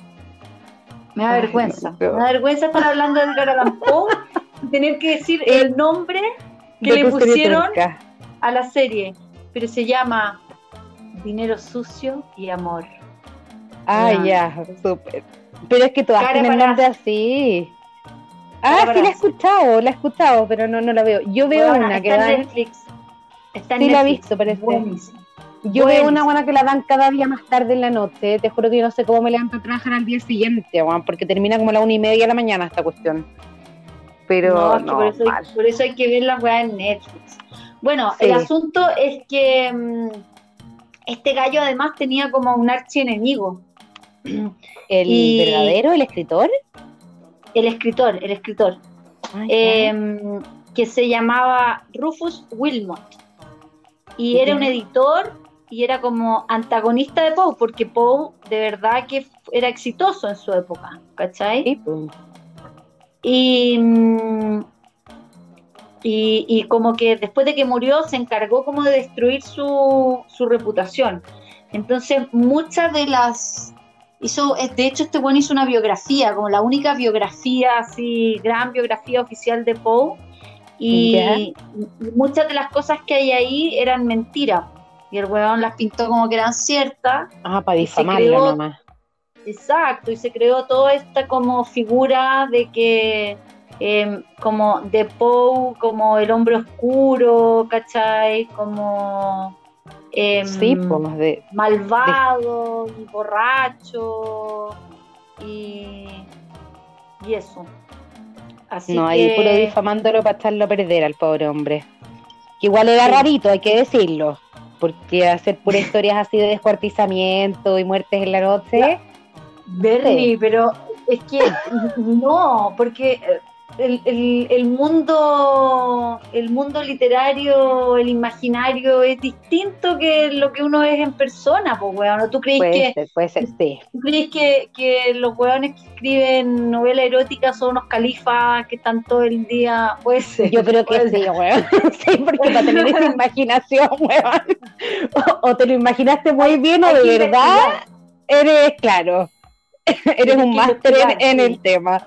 Speaker 1: Me da
Speaker 3: Ay,
Speaker 1: vergüenza.
Speaker 3: no,
Speaker 1: Me da vergüenza estar hablando de Edgar Allan Poe y tener que decir el nombre que
Speaker 3: de
Speaker 1: le pusieron a la serie, pero se llama Dinero sucio y amor.
Speaker 3: Ah,
Speaker 1: Ya.
Speaker 3: ya, súper. Pero es que todas
Speaker 1: Cara
Speaker 3: tienen nombre así.
Speaker 1: Cara
Speaker 3: Ah,
Speaker 1: para
Speaker 3: sí la he escuchado, la he escuchado, pero no, no la veo. Yo veo una que
Speaker 1: está en Netflix. Está en
Speaker 3: Sí la he visto, parece.
Speaker 1: Buenísimo.
Speaker 3: yo veo una buena que la dan cada día más tarde en la noche. Te juro que yo no sé cómo me levanto a trabajar al día siguiente, weón, porque termina como a la una y media de la mañana esta cuestión. Pero
Speaker 1: no, por, eso hay, por eso hay que ver las weas en Netflix. Bueno,
Speaker 3: Sí.
Speaker 1: el asunto es que mm, este gallo además tenía como un archienemigo. *clears throat*
Speaker 3: el
Speaker 1: y-
Speaker 3: verdadero, el escritor.
Speaker 1: El escritor, el escritor.
Speaker 3: Ay,
Speaker 1: eh, que se llamaba Rufus Wilmot. Y era un editor y era como antagonista de Poe, porque Poe de verdad que era exitoso en su época, ¿cachai?
Speaker 3: sí, pues.
Speaker 1: Y, mm, y, y como que después de que murió se encargó como de destruir su, su reputación. Entonces muchas de las... Hizo, eh, de hecho este bueno hizo una biografía, como la única biografía, así, gran biografía oficial de Poe. Y, muchas de las cosas que hay ahí eran mentiras. Y el weón las pintó como que eran ciertas.
Speaker 3: Ah, para
Speaker 1: creó-
Speaker 3: nomás.
Speaker 1: Exacto, y se creó toda esta como figura de que, eh, como de Poe, como el hombre oscuro, ¿cachai? Como em,
Speaker 3: Sí, pues, de,
Speaker 1: malvado y borracho y, y eso. Así
Speaker 3: no,
Speaker 1: que,
Speaker 3: ahí puro difamándolo para echarlo a perder al pobre hombre. Que igual era
Speaker 1: Sí.
Speaker 3: rarito, hay que decirlo. Porque hacer puras *laughs* historias así de descuartizamiento y muertes en la noche.
Speaker 1: Bernie, pero es que *laughs* no, porque eh, el, el- el mundo, el mundo literario, el imaginario es distinto que lo que uno es en persona, pues weón. ¿Tú crees
Speaker 3: Puede
Speaker 1: que,
Speaker 3: ser, puede ser, sí.
Speaker 1: ¿tú crees que, que los weones que escriben novelas eróticas son unos califas que están todo el día? Puede ser.
Speaker 3: Yo creo que sí, weón. *laughs* Sí, porque para tener esa imaginación, weón. O, o te lo imaginaste muy bien o de verdad eres, claro, *laughs* eres un máster en, el tema.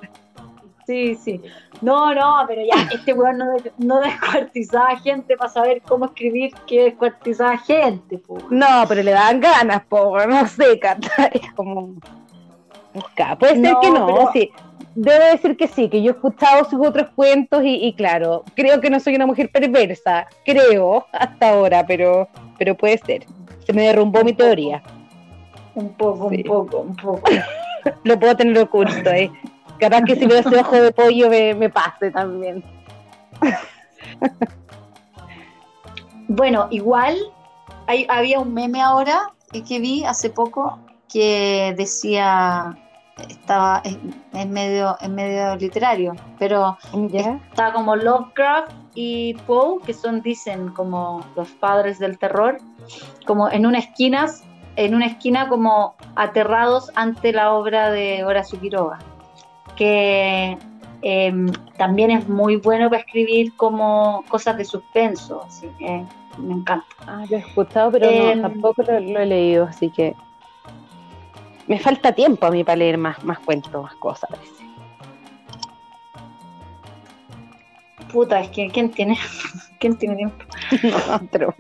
Speaker 1: Sí, sí. No, no, pero ya, este weón no, no descuartizaba gente para saber cómo escribir que descuartizaba gente, pues.
Speaker 3: No, pero le daban ganas, po, no sé, *laughs* es como... Puede ser
Speaker 1: No,
Speaker 3: que no,
Speaker 1: pero-
Speaker 3: sí. Debo decir que sí, que yo he escuchado sus otros cuentos y, y claro, creo que no soy una mujer perversa, creo, hasta ahora, pero, pero puede ser. Se me derrumbó mi teoría.
Speaker 1: Un poco,
Speaker 3: Sí.
Speaker 1: un poco, un poco. *laughs*
Speaker 3: Lo puedo tener oculto, ¿eh? Capaz que si veo ese ojo de pollo me, me pase también.
Speaker 1: Bueno, igual hay, había un meme ahora que vi hace poco que decía estaba en, en medio en medio literario, pero
Speaker 3: ¿Ya?
Speaker 1: está como Lovecraft y Poe, que son dicen como los padres del terror, como en una esquina, en una esquina como aterrados ante la obra de Horacio Quiroga, que em, también es muy bueno para escribir como cosas de suspenso, así que me encanta.
Speaker 3: Ah, lo he escuchado, pero
Speaker 1: Em,
Speaker 3: no, tampoco lo, lo he leído, así que me falta tiempo a mí para leer más, más cuentos, más cosas.
Speaker 1: Puta, es que ¿quién tiene, *laughs* ¿quién tiene tiempo? *laughs*
Speaker 3: No, pero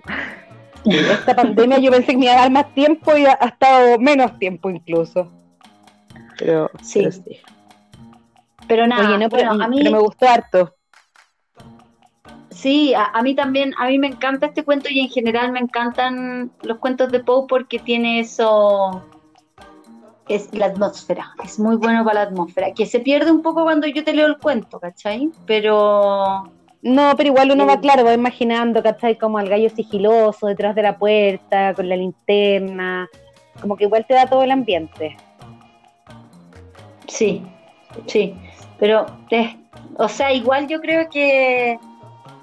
Speaker 3: *laughs* esta pandemia yo pensé que me iba a dar más tiempo y ha, ha estado menos tiempo incluso. Pero
Speaker 1: Sí.
Speaker 3: pero sí.
Speaker 1: Pero nada,
Speaker 3: Oye, no, pero,
Speaker 1: a mí
Speaker 3: pero me gustó harto.
Speaker 1: Sí, a, a mí también, a mí me encanta este cuento y en general me encantan los cuentos de Poe porque tiene eso, es la atmósfera, es muy bueno para la atmósfera, que se pierde un poco cuando yo te leo el cuento, ¿cachai? Pero
Speaker 3: No, pero igual uno
Speaker 1: Eh.
Speaker 3: va, claro, va imaginando, ¿cachai? Como al gallo sigiloso detrás de la puerta, con la linterna. Como que igual te da todo el ambiente.
Speaker 1: sí, sí, pero, o sea, igual yo creo que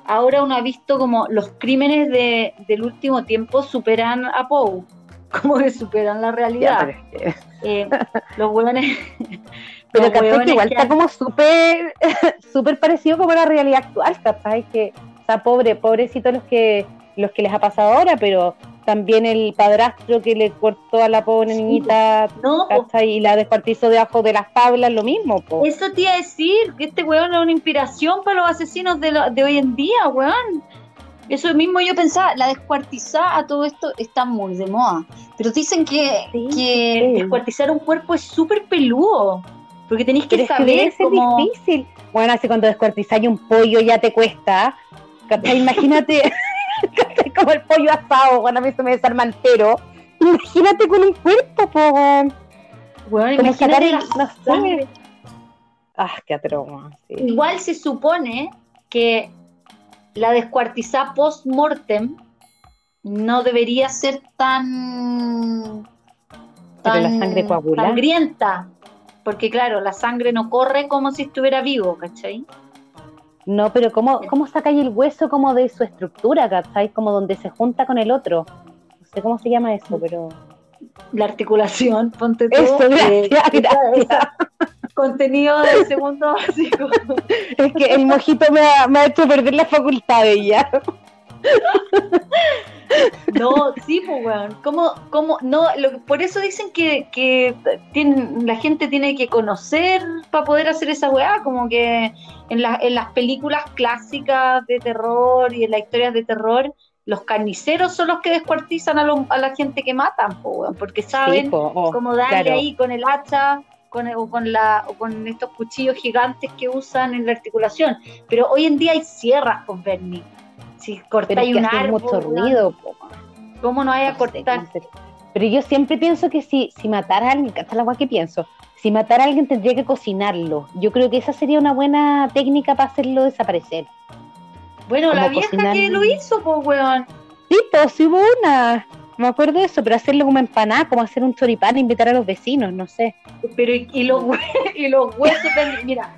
Speaker 1: ahora uno ha visto como los crímenes de, del último tiempo superan a Poe, *laughs* como que superan la
Speaker 3: Ya,
Speaker 1: realidad.
Speaker 3: pero,
Speaker 1: Eh, los *laughs*
Speaker 3: pero
Speaker 1: los
Speaker 3: ¿cachai?
Speaker 1: hueones
Speaker 3: Que igual
Speaker 1: que
Speaker 3: está como súper *laughs* súper parecido como a la realidad actual, ¿cachai? Que, o sea, pobre, pobrecito los que, los que les ha pasado ahora, pero también el padrastro que le cortó a la pobre niñita. Y la descuartizó debajo de las tablas, lo mismo, po.
Speaker 1: eso te iba a decir, que este weón es una inspiración para los asesinos de, lo- de hoy en día, weón. Eso mismo yo pensaba, la descuartizada a todo esto está muy de moda. Pero dicen que,
Speaker 3: Sí,
Speaker 1: que
Speaker 3: sí.
Speaker 1: descuartizar un cuerpo es súper peludo. Porque tenéis que
Speaker 3: Pero es que
Speaker 1: saber cómo.
Speaker 3: difícil. Bueno, así cuando descuartizáis un pollo ya te cuesta. *laughs* Imagínate. Como el pollo asado, cuando a mí se me desarma entero. Imagínate con un cuerpo, po, weón.
Speaker 1: Bueno,
Speaker 3: Como sacar el,
Speaker 1: la sangre.
Speaker 3: Ah, qué atroma. Sí.
Speaker 1: Igual se supone que la descuartizada post-mortem no debería ser tan.
Speaker 3: Pero la sangre coagula.
Speaker 1: sangrienta. Porque, claro, la sangre no corre como si estuviera vivo, ¿cachai?
Speaker 3: No, pero ¿cómo, cómo sacáis el hueso como de su estructura, ¿cachai? Como donde se junta con el otro. No sé cómo se llama eso, pero...
Speaker 1: La articulación, ponte tú.
Speaker 3: Eso,
Speaker 1: eh,
Speaker 3: gracias,
Speaker 1: esa-
Speaker 3: gracias.
Speaker 1: esa- contenido del segundo básico.
Speaker 3: Es que el mojito me ha, me ha hecho perder las facultades ya.
Speaker 1: No, sí, pues, weón. ¿Cómo, cómo? No, lo, por eso dicen que, que tienen, la gente tiene que conocer para poder hacer esa weá. Como que en, la- en las películas clásicas de terror y en las historias de terror, los carniceros son los que descuartizan a, lo- a la gente que matan, weón, porque saben
Speaker 3: Sí, po, oh,
Speaker 1: cómo darle
Speaker 3: claro.
Speaker 1: ahí con el hacha. Con, o, con la, o con estos cuchillos gigantes que usan en la articulación. Pero hoy en día hay sierras con Bernie. Si cortáis un árbol,
Speaker 3: mucho ruido.
Speaker 1: ¿cómo no hay a cortar?
Speaker 3: Pero yo siempre pienso que si, si matara a alguien, hasta la agua que pienso, si matara a alguien tendría que cocinarlo. Yo creo que esa sería una buena técnica para hacerlo desaparecer.
Speaker 1: Bueno, la vieja
Speaker 3: cocinar-
Speaker 1: que lo hizo, pues, weón.
Speaker 3: Sí, pues sí hubo una. Me acuerdo de eso, pero hacerlo como empanada, como hacer un choripán e invitar a los vecinos, no sé.
Speaker 1: Pero, y, y los, *laughs* y los huesos. Mira,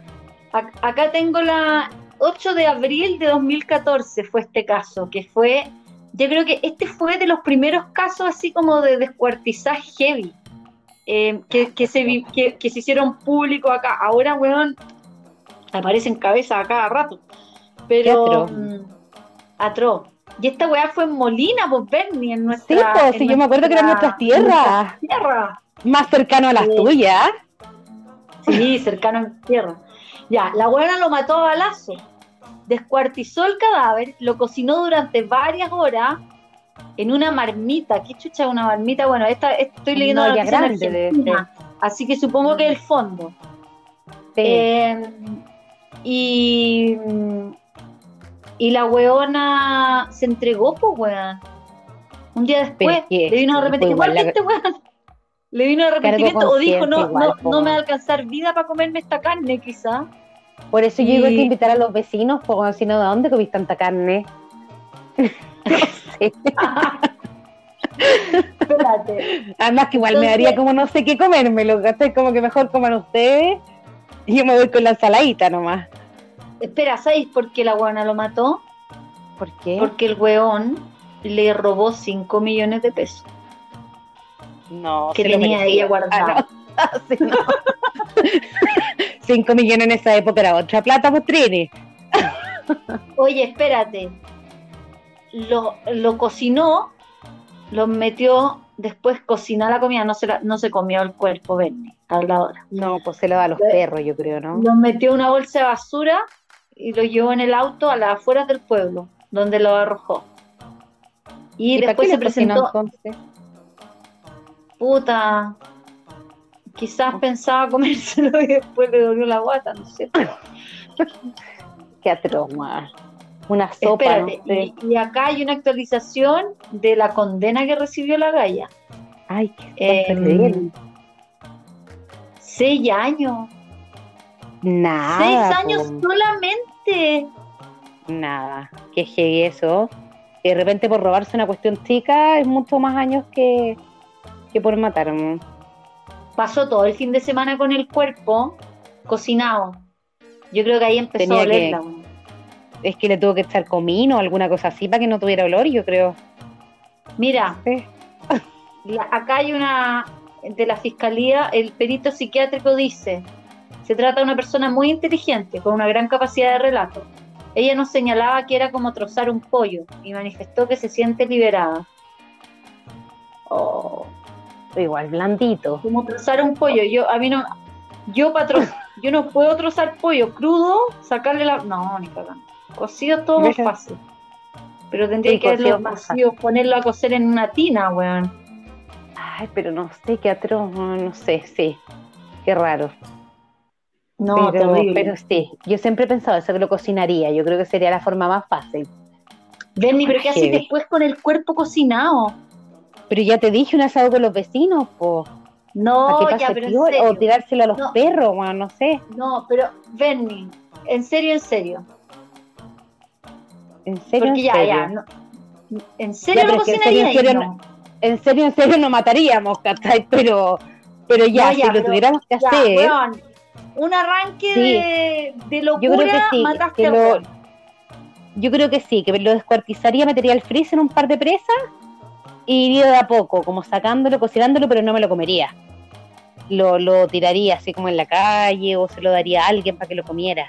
Speaker 1: ac- acá tengo la 8 de abril de 2014 fue este caso, que fue. Yo creo que este fue de los primeros casos así como de descuartizaje heavy. eh, que, que, se, que, que se hicieron público acá. Ahora, weón, aparecen cabezas a cada rato. Pero.
Speaker 3: atroz.
Speaker 1: mm, atroz. Y esta weá fue en Molina, pues Bernie, en
Speaker 3: Sí,
Speaker 1: nuestra.
Speaker 3: pues
Speaker 1: en
Speaker 3: sí, yo me acuerdo que eran nuestras tierras,
Speaker 1: tierra.
Speaker 3: más cercano a las
Speaker 1: Sí.
Speaker 3: tuyas.
Speaker 1: Sí, cercano en tierra. Ya, la buena lo mató a balazo. Descuartizó el cadáver, lo cocinó durante varias horas en una marmita. ¿Qué chucha una marmita? Bueno, esta estoy
Speaker 3: Una
Speaker 1: leyendo la
Speaker 3: grande debe
Speaker 1: Argentina, así que supongo que el fondo.
Speaker 3: Sí.
Speaker 1: Eh, y, y la weona se entregó, pues, weón. Un día después le vino arrepentimiento.
Speaker 3: pues, igual
Speaker 1: que este weón. Le vino arrepentimiento o dijo, no,
Speaker 3: igual,
Speaker 1: no, no me va a alcanzar vida para comerme esta carne, quizá.
Speaker 3: Por eso yo digo
Speaker 1: y-
Speaker 3: que invitar a los vecinos, pues si no, ¿de dónde comís tanta carne? *laughs* No sé. *laughs*
Speaker 1: Espérate.
Speaker 3: Además que igual me daría como no sé qué comérmelo, ¿cachai? Como que mejor coman ustedes y yo me voy con la ensaladita nomás.
Speaker 1: Espera, ¿sabéis por qué la weona lo mató?
Speaker 3: ¿Por qué?
Speaker 1: Porque el weón le robó 5 millones de pesos
Speaker 3: no,
Speaker 1: que tenía ella guardada.
Speaker 3: Ah, no. *laughs* Sí, no. *laughs* Cinco millones en esa época era otra plata, Trini.
Speaker 1: Oye, espérate. Lo, lo cocinó, lo metió, después cocinó la comida, no se, la- no se comió el cuerpo, Bernie, a la hora.
Speaker 3: No, pues se lo da a los perros, yo creo, ¿no?
Speaker 1: Lo metió en una bolsa de basura y lo llevó en el auto a las afueras del pueblo, donde lo arrojó. Y, después se
Speaker 3: cocinó,
Speaker 1: presentó,
Speaker 3: entonces?
Speaker 1: Puta, quizás pensaba comérselo *laughs* y después le dolió la guata, no sé. *laughs*
Speaker 3: Qué atroz, ma. Una sopa,
Speaker 1: Espérate,
Speaker 3: no sé.
Speaker 1: y, y acá hay una actualización de la condena que recibió la galla.
Speaker 3: Ay, qué
Speaker 1: Eh. Seis años.
Speaker 3: Nada.
Speaker 1: seis años solamente.
Speaker 3: Nada. Qué heavy eso. Y de repente por robarse una cuestión chica es mucho más años que, que por matar. ¿no?
Speaker 1: Pasó todo el fin de semana con el cuerpo cocinado. Yo creo que ahí empezó
Speaker 3: Tenía
Speaker 1: a
Speaker 3: que-
Speaker 1: olerla. weón.
Speaker 3: Es que le tuvo que echar comino o alguna cosa así para que no tuviera olor, yo creo.
Speaker 1: Mira,
Speaker 3: Sí. *laughs*
Speaker 1: la- acá hay una de la fiscalía, el perito psiquiátrico dice, se trata de una persona muy inteligente, con una gran capacidad de relato. Ella nos señalaba que era como trozar un pollo y manifestó que se siente liberada. Oh,
Speaker 3: Igual blandito.
Speaker 1: como trozar un pollo. Yo, a mí no, yo para tro- *laughs* yo no puedo trozar pollo crudo, sacarle la, no, ni cagando. Cocido todo más fácil. Pero tendría
Speaker 3: Sí,
Speaker 1: que
Speaker 3: cocido,
Speaker 1: vacío, ponerlo a cocer en una tina, weón.
Speaker 3: Ay, pero no sé, qué atroz, no, sé, sí. Qué raro.
Speaker 1: No,
Speaker 3: pero,
Speaker 1: terrible.
Speaker 3: pero sí, yo siempre he pensado eso, que lo cocinaría. Yo creo que sería la forma más fácil.
Speaker 1: Benny, pero ¿qué haces después con el cuerpo cocinado?
Speaker 3: Pero ya te dije un asado con los vecinos, po. ¿Para
Speaker 1: No, ya, pero en serio.
Speaker 3: O tirárselo a los
Speaker 1: No.
Speaker 3: perros, bueno, no sé.
Speaker 1: No, pero Benny, en serio, en serio.
Speaker 3: En serio,
Speaker 1: Porque
Speaker 3: en
Speaker 1: ya,
Speaker 3: serio.
Speaker 1: ya. no- ¿En serio
Speaker 3: Ya, es que en serio, en
Speaker 1: cocinaría?
Speaker 3: serio
Speaker 1: No.
Speaker 3: En serio, en serio no mataríamos, ¿cachai? Pero, pero ya,
Speaker 1: No, ya,
Speaker 3: si lo tuviéramos que
Speaker 1: Ya,
Speaker 3: hacer,
Speaker 1: weón, un arranque
Speaker 3: Sí.
Speaker 1: de, de locura,
Speaker 3: yo creo que sí,
Speaker 1: mataste
Speaker 3: que
Speaker 1: a
Speaker 3: lo, yo creo que sí, que lo descuartizaría, metería al freezer un par de presas y iría de a poco, como sacándolo, cocinándolo, pero no me lo comería. Lo, lo tiraría así como en la calle o se lo daría a alguien para que lo comiera.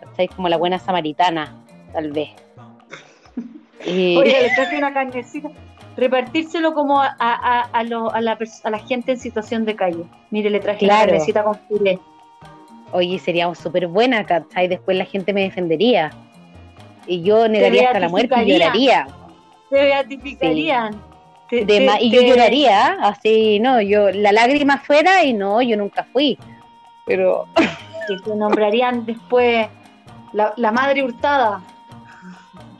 Speaker 3: ¿Cachai? Como la buena samaritana, tal vez. Y- *laughs*
Speaker 1: Oye, le traje una carnecita. Repartírselo como a, a, a, lo- a la, a la gente en situación de calle. Mire, le traje una
Speaker 3: Claro.
Speaker 1: carnecita con puré.
Speaker 3: Oye, sería súper buena, ¿cachai? Después la gente me defendería. Y yo negaría hasta la muerte y lloraría.
Speaker 1: Te beatificarían. Te-
Speaker 3: De
Speaker 1: te-
Speaker 3: ma- y yo
Speaker 1: te-
Speaker 3: lloraría, así, no, yo, la lágrima fuera y no, yo nunca fui. Pero, *laughs*
Speaker 1: Que te nombrarían después la, la madre hurtada.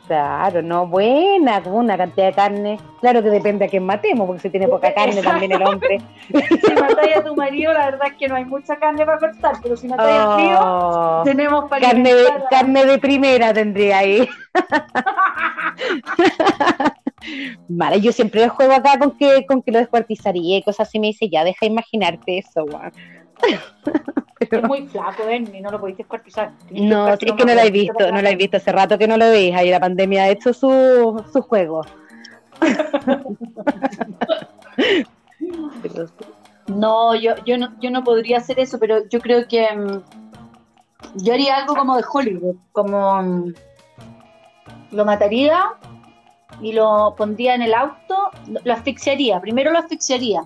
Speaker 3: claro, no, buena, con una cantidad de carne. Claro que depende a quién matemos, porque si tiene poca carne también el hombre. *laughs*
Speaker 1: Si matáis a tu marido, la verdad es que no hay mucha carne para cortar, pero si matáis al tío,
Speaker 3: Oh,
Speaker 1: tenemos para
Speaker 3: carne, de, carne de primera tendría ahí. *laughs* Vale, yo siempre juego acá con que, con que lo descuartizaría y cosas así. Me dice, ya, deja imaginarte eso, weón. *laughs*
Speaker 1: Es muy flaco, Benny, no lo podéis descuartizar.
Speaker 3: No, es que no la he visto, no la he visto. Hace rato que no lo veis. Ahí la pandemia ha hecho su, su juego. *laughs*
Speaker 1: No, yo, yo no, yo no podría hacer eso, pero yo creo que mm, yo haría algo como de Hollywood, como mm, lo mataría y lo pondría en el auto, lo, asfixiaría, primero lo asfixiaría,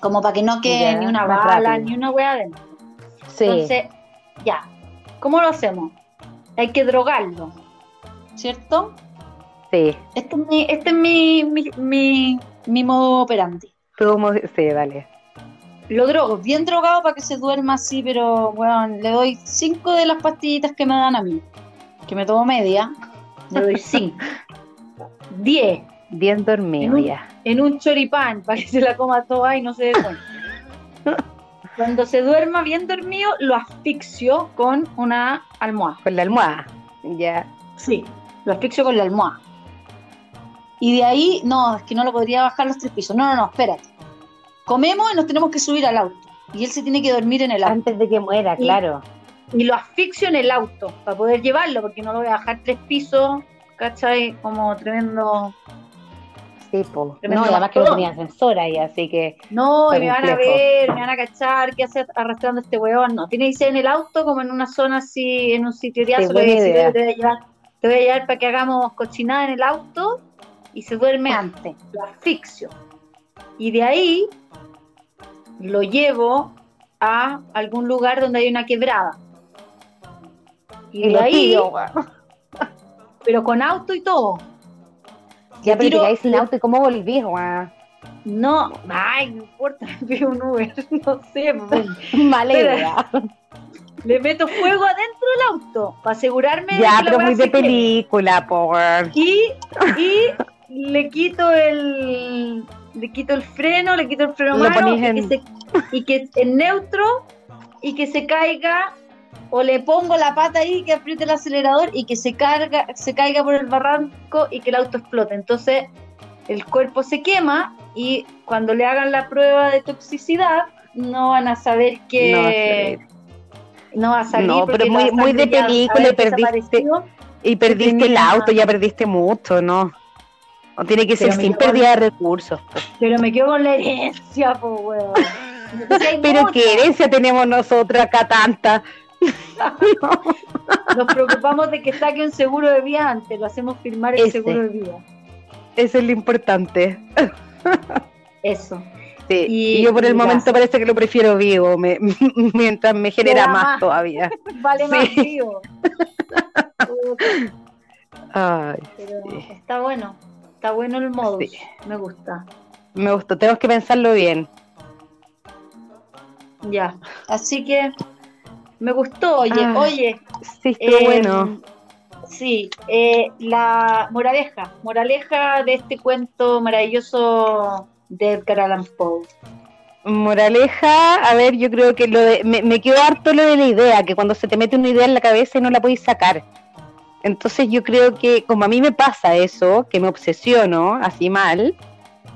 Speaker 1: como para que no quede
Speaker 3: Ya,
Speaker 1: ni una bala,
Speaker 3: rápido.
Speaker 1: ni una hueá adentro.
Speaker 3: Sí,
Speaker 1: Entonces, ya, ¿cómo lo hacemos? Hay que drogarlo, ¿cierto?
Speaker 3: sí.
Speaker 1: Este es mi, este es mi, mi, mi, mi modo
Speaker 3: como- sí, dale.
Speaker 1: Lo drogo, bien drogado para que se duerma así, pero bueno, le doy cinco de las pastillitas que me dan a mí. Que me tomo media, le doy *laughs* cinco. Diez
Speaker 3: Bien dormido
Speaker 1: En un-
Speaker 3: ya.
Speaker 1: en un choripán *laughs* para que se la coma toda y no se dé cuenta. Cuando se duerma bien dormido, lo asfixio con una almohada.
Speaker 3: Con la almohada. Ya.
Speaker 1: Sí, lo asfixio con la almohada. Y de ahí, no, es que no lo podría bajar los tres pisos. No, no, no, espérate. Comemos y nos tenemos que subir al auto. Y él se tiene que dormir en el auto.
Speaker 3: Antes de que muera, claro.
Speaker 1: y lo asfixio en el auto para poder llevarlo, porque no lo voy a bajar tres pisos, ¿cachai? Como tremendo.
Speaker 3: Sí, po.
Speaker 1: Tremendo
Speaker 3: No, y además que no tenía ascensor ahí, así que.
Speaker 1: No, y me van a ver, me van a cachar, ¿qué hace arrastrando este huevón? No, tiene que ser en el auto, como en una zona así, en un sitio de
Speaker 3: Sí,
Speaker 1: te voy a llevar, te voy a llevar para que hagamos cochinada en el auto y se duerme antes, lo asfixio. Y de ahí lo llevo a algún lugar donde hay una quebrada. Y,
Speaker 3: Y
Speaker 1: de ahí. Pero con auto y todo.
Speaker 3: Ya, pero
Speaker 1: tiro-
Speaker 3: te caes sin auto y cómo volvís, weón.
Speaker 1: No, ay, no importa, *laughs* pido un Uber, *laughs* no sé, *laughs* pues,
Speaker 3: Mala
Speaker 1: Pero-
Speaker 3: idea.
Speaker 1: le meto fuego adentro del auto para asegurarme de
Speaker 3: Ya,
Speaker 1: que la
Speaker 3: pero muy de película, po, weón.
Speaker 1: Y, y le quito el le quito el freno, le quito el freno mano y,
Speaker 3: en-
Speaker 1: que se, y que en neutro y que se caiga o le pongo la pata ahí que apriete el acelerador y que se carga, se caiga por el barranco y que el auto explote. Entonces el cuerpo se quema y cuando le hagan la prueba de toxicidad no van a saber que no, va a salir
Speaker 3: No, pero muy- muy de película y perdiste-. Y perdiste el auto, ya perdiste mucho, ¿no? O tiene que ser
Speaker 1: Pero
Speaker 3: sin pérdida de recursos.
Speaker 1: Pero me quedo con la herencia, weón. *laughs* Hay
Speaker 3: Pero qué herencia tenemos nosotros acá tanta. *laughs*
Speaker 1: Nos preocupamos de que saque un seguro de vida antes, lo hacemos firmar el
Speaker 3: Ese.
Speaker 1: seguro de vida.
Speaker 3: Eso es lo importante.
Speaker 1: Eso.
Speaker 3: Sí.
Speaker 1: Y-
Speaker 3: Y, yo por el momento parece que lo prefiero vivo, me- *laughs* mientras me genera más,
Speaker 1: más.
Speaker 3: todavía. *laughs*
Speaker 1: Vale más,
Speaker 3: Sí.
Speaker 1: Puta.
Speaker 3: Ay,
Speaker 1: Pero
Speaker 3: sí.
Speaker 1: está bueno, está bueno el modo, me gusta.
Speaker 3: Me gustó, tengo que pensarlo bien.
Speaker 1: Ya, así que me gustó, oye,
Speaker 3: Ah,
Speaker 1: oye.
Speaker 3: Sí, estuvo
Speaker 1: eh,
Speaker 3: bueno.
Speaker 1: Sí, eh, la moraleja, moraleja de este cuento maravilloso de Edgar Allan Poe.
Speaker 3: Moraleja, a ver, yo creo que lo de, me, me quedó harto lo de la idea, que cuando se te mete una idea en la cabeza y no la podéis sacar. Entonces yo creo que como a mí me pasa eso, que me obsesiono así mal,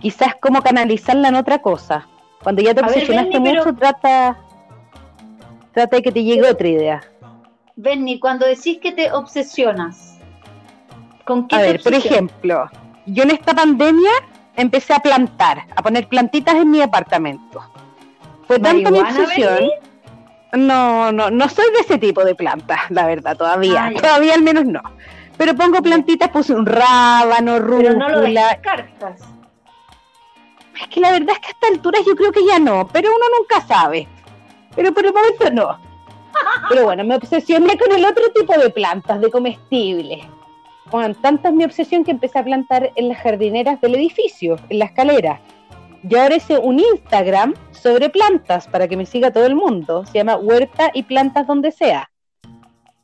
Speaker 3: quizás como canalizarla en otra cosa. Cuando ya te
Speaker 1: A ver,
Speaker 3: obsesionaste
Speaker 1: pero-
Speaker 3: mucho, trata, trata de que te llegue otra idea.
Speaker 1: Benny, cuando decís que te obsesionas, ¿con qué
Speaker 3: A
Speaker 1: te
Speaker 3: ver, por ejemplo, yo en esta pandemia empecé a plantar, a poner plantitas en mi apartamento. Fue tanta mi
Speaker 1: ¿Marihuana,
Speaker 3: obsesión. No, no, no soy de ese tipo de plantas, la verdad, todavía. Todavía al menos no. Pero pongo plantitas, puse un rábano,
Speaker 1: Pero no lo
Speaker 3: rúcula.
Speaker 1: descartas.
Speaker 3: Es que la verdad es que a estas alturas yo creo que ya no, pero uno nunca sabe. Pero por el momento no. Pero bueno, me obsesioné con el otro tipo de plantas, de comestibles. Bueno, tanta es mi obsesión que empecé a plantar en las jardineras del edificio, en la escalera. Y ahora hice un Instagram sobre plantas para que me siga todo el mundo. Se llama Huerta y Plantas Donde Sea.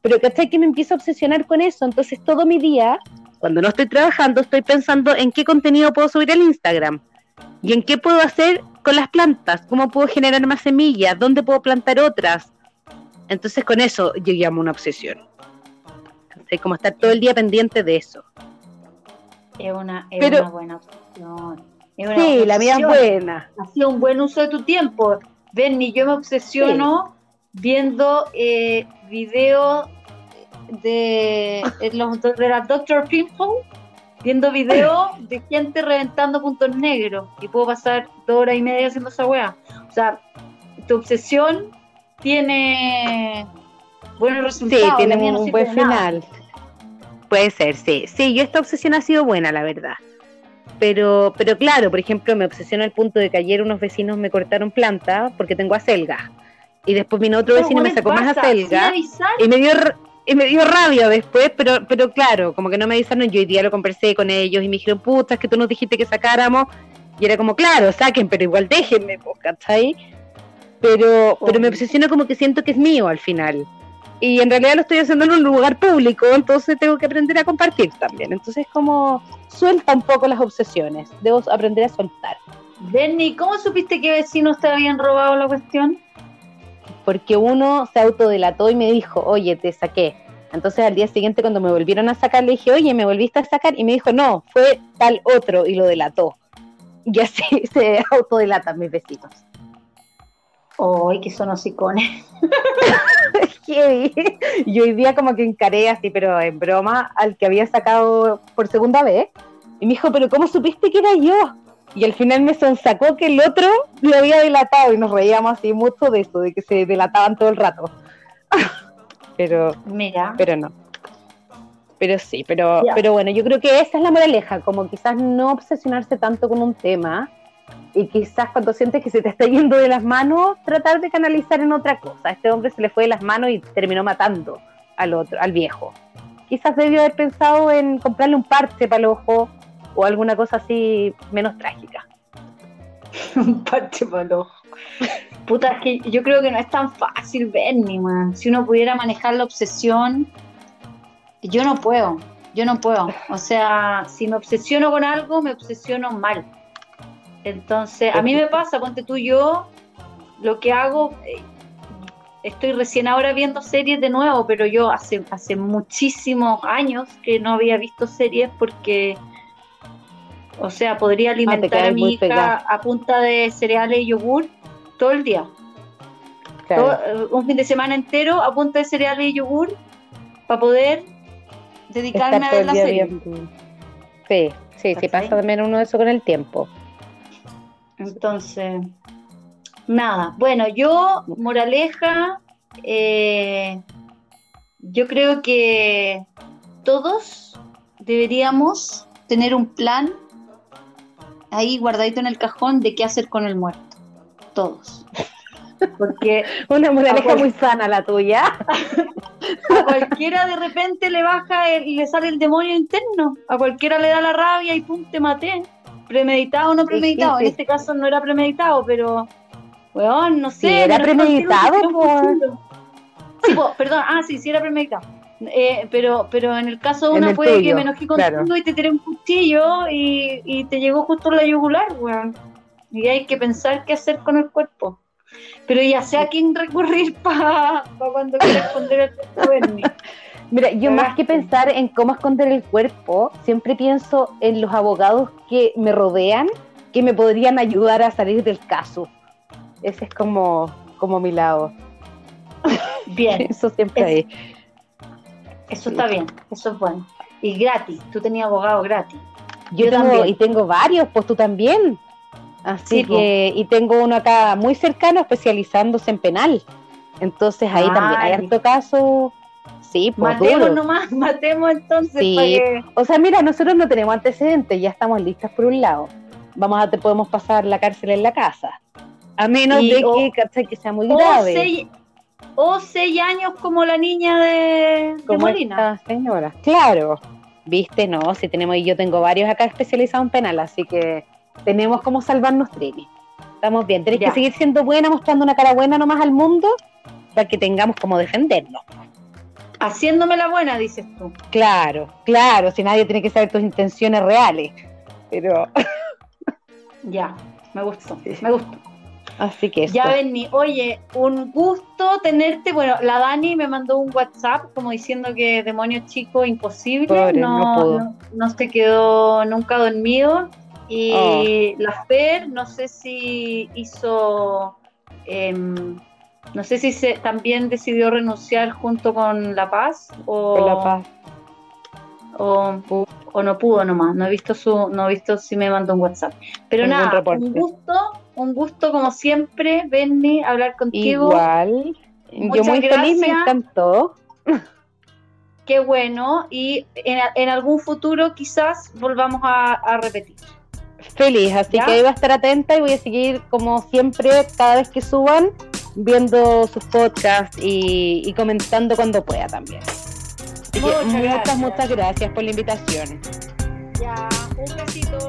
Speaker 3: Pero ¿cachai? Que me empiezo a obsesionar con eso. Entonces todo mi día, cuando no estoy trabajando, estoy pensando en qué contenido puedo subir al Instagram. ¿Y en qué puedo hacer con las plantas? ¿Cómo puedo generar más semillas? ¿Dónde puedo plantar otras? Entonces con eso yo llamo una obsesión. Como estar todo el día pendiente de eso.
Speaker 1: Es una, es
Speaker 3: Pero-
Speaker 1: una buena opción. Es una
Speaker 3: Sí, la mía es
Speaker 1: obsesión.
Speaker 3: buena.
Speaker 1: Ha sido un buen uso de tu tiempo. Benny, yo me obsesiono viendo eh, videos de, de los de la Dr. Pimple, viendo videos de gente reventando puntos negros y puedo pasar dos horas y media haciendo esa weá. O sea, tu obsesión tiene buenos resultados.
Speaker 3: Sí, tiene
Speaker 1: no
Speaker 3: un buen final. Puede ser, sí. Sí, yo esta obsesión ha sido buena, la verdad. Pero, pero claro, por ejemplo, me obsesiona al punto de que ayer unos vecinos me cortaron planta porque tengo acelga. Y después vino otro
Speaker 1: Pero,
Speaker 3: vecino y me sacó más
Speaker 1: pasa, sin
Speaker 3: acelga. Y me dio y me dio rabia después, pero pero claro, como que no me avisaron, yo hoy día lo conversé con ellos y me dijeron, puta, es que tú nos dijiste que sacáramos. Y era como, claro, saquen, pero igual déjenme, ¿cachai? Pero, pero me obsesiona como que siento que es mío al final. Y en realidad lo estoy haciendo en un lugar público, entonces tengo que aprender a compartir también. Entonces como suelta un poco las obsesiones, debo aprender a soltar.
Speaker 1: Benny, ¿cómo supiste que vecinos te habían robado la cuestión?
Speaker 3: Porque uno se autodelató y me dijo, oye, te saqué. Entonces al día siguiente cuando me volvieron a sacar le dije, oye, me volviste a sacar y me dijo, no, fue tal otro y lo delató. Y así *laughs* se autodelatan mis vecinos.
Speaker 1: ¡Ay, que son hocicones! *laughs*
Speaker 3: Y hoy día como que encaré así, pero en broma, al que había sacado por segunda vez. Y me dijo, pero ¿cómo supiste que era yo? Y al final me sonsacó que el otro lo había delatado y nos reíamos así mucho de eso, de que se delataban todo el rato. *laughs* pero
Speaker 1: Mira,
Speaker 3: pero no. Pero sí, pero, pero bueno, yo creo que esa es la moraleja, como quizás no obsesionarse tanto con un tema y quizás cuando sientes que se te está yendo de las manos, tratar de canalizar en otra cosa. A este hombre se le fue de las manos y terminó matando al otro, al viejo. Quizás debió haber pensado en comprarle un parche para el ojo o alguna cosa así menos trágica. *laughs*
Speaker 1: un parche ojo. Puta, es que yo creo que no es tan fácil Benny, man. Si uno pudiera manejar la obsesión, yo no puedo, yo no puedo. O sea, si me obsesiono con algo, me obsesiono mal. Entonces, a mí me pasa, ponte tú yo, lo que hago, eh, estoy recién ahora viendo series de nuevo, pero yo hace, hace muchísimos años que no había visto series porque, o sea, podría alimentar a mi hija
Speaker 3: pegada.
Speaker 1: a punta de cereales y yogur todo el día. Todo- eh, un fin de semana entero a punta de cereales y yogur para poder dedicarme a
Speaker 3: todo
Speaker 1: ver la serie.
Speaker 3: viendo. Sí, sí, sí pasa también uno de eso con el tiempo.
Speaker 1: Entonces, nada. Bueno, yo, moraleja, eh, yo creo que todos deberíamos tener un plan ahí guardadito en el cajón de qué hacer con el muerto. Todos. Porque *laughs*
Speaker 3: Una moraleja muy sana la tuya. *laughs*
Speaker 1: cualquiera de repente le baja el- y le sale el demonio interno. A cualquiera le da la rabia y pum, te maté. Premeditado o no premeditado.
Speaker 3: sí, sí.
Speaker 1: En este caso no era premeditado, pero. Weón, no sé.
Speaker 3: Sí, era premeditado,
Speaker 1: te tiré un
Speaker 3: po.
Speaker 1: cuchillo. Sí, po, perdón. Ah, sí, sí era premeditado. Eh, pero, pero en el caso de una fue que me enojé contigo
Speaker 3: claro.
Speaker 1: y te tiré un cuchillo y, y te llegó justo la yugular, weón. Y hay que pensar qué hacer con el cuerpo. Pero ya sé a quién recurrir para cuando quiera esconder el cuerpo. *laughs*
Speaker 3: Mira, yo más que pensar en cómo esconder el cuerpo, siempre pienso en los abogados que me rodean, que me podrían ayudar a salir del caso. Ese es como, como mi lado.
Speaker 1: Bien, *laughs*
Speaker 3: Eso siempre
Speaker 1: Es-
Speaker 3: ahí.
Speaker 1: Eso está bien, eso es bueno. Y gratis, tú tenías abogado gratis.
Speaker 3: Yo,
Speaker 1: yo
Speaker 3: tengo,
Speaker 1: también.
Speaker 3: y tengo varios, pues tú también. Así
Speaker 1: Sí,
Speaker 3: que, y tengo uno acá muy cercano especializándose en penal. Entonces ahí también hay
Speaker 1: Ay.
Speaker 3: harto caso. Sí, pues
Speaker 1: Matemos
Speaker 3: duro.
Speaker 1: nomás, *laughs* matemos entonces
Speaker 3: Sí.
Speaker 1: que...
Speaker 3: O sea, mira, nosotros no tenemos antecedentes, ya estamos listas por un lado. Vamos a te podemos pasar la cárcel en la casa. A menos
Speaker 1: Y-
Speaker 3: de
Speaker 1: o-
Speaker 3: que, que sea muy grave.
Speaker 1: seis, o seis años como la niña de, Molina.
Speaker 3: esta señora. Claro. Viste, no, si tenemos, y yo tengo varios acá especializados en penal, así que tenemos como salvarnos Trini. Estamos bien. Tenés
Speaker 1: Ya.
Speaker 3: que seguir siendo buena, mostrando una cara buena nomás al mundo, para que tengamos como defendernos.
Speaker 1: Haciéndome la buena, dices tú.
Speaker 3: Claro, claro, si nadie tiene que saber tus intenciones reales. Pero,
Speaker 1: Ya, me gustó, me gustó.
Speaker 3: Así que eso.
Speaker 1: Ya, Benny, oye, un gusto tenerte. Bueno, la Dani me mandó un WhatsApp como diciendo que demonio chico imposible,
Speaker 3: Pobre,
Speaker 1: no,
Speaker 3: no
Speaker 1: no, no se quedó nunca dormido. Y
Speaker 3: Oh.
Speaker 1: la Fer, no sé si hizo, em, no sé si se, también decidió renunciar junto con La Paz o,
Speaker 3: Con la paz.
Speaker 1: o, o no pudo nomás. No he visto su, no he visto si me mandó un WhatsApp. Pero
Speaker 3: Ningún
Speaker 1: nada,
Speaker 3: reporte.
Speaker 1: un gusto, un gusto como siempre, Benny, hablar contigo.
Speaker 3: Igual. Yo
Speaker 1: Muchas
Speaker 3: muy feliz, me encantó. *laughs*
Speaker 1: Qué bueno. Y en, en algún futuro quizás volvamos a, a repetir.
Speaker 3: Feliz, así
Speaker 1: ¿Ya?
Speaker 3: que ahí voy a estar atenta y voy a seguir, como siempre, cada vez que suban, viendo sus podcasts y, y comentando cuando pueda también. Así que
Speaker 1: Muchas
Speaker 3: muchas,
Speaker 1: gracias.
Speaker 3: muchas gracias por la invitación.
Speaker 1: Ya, un besito.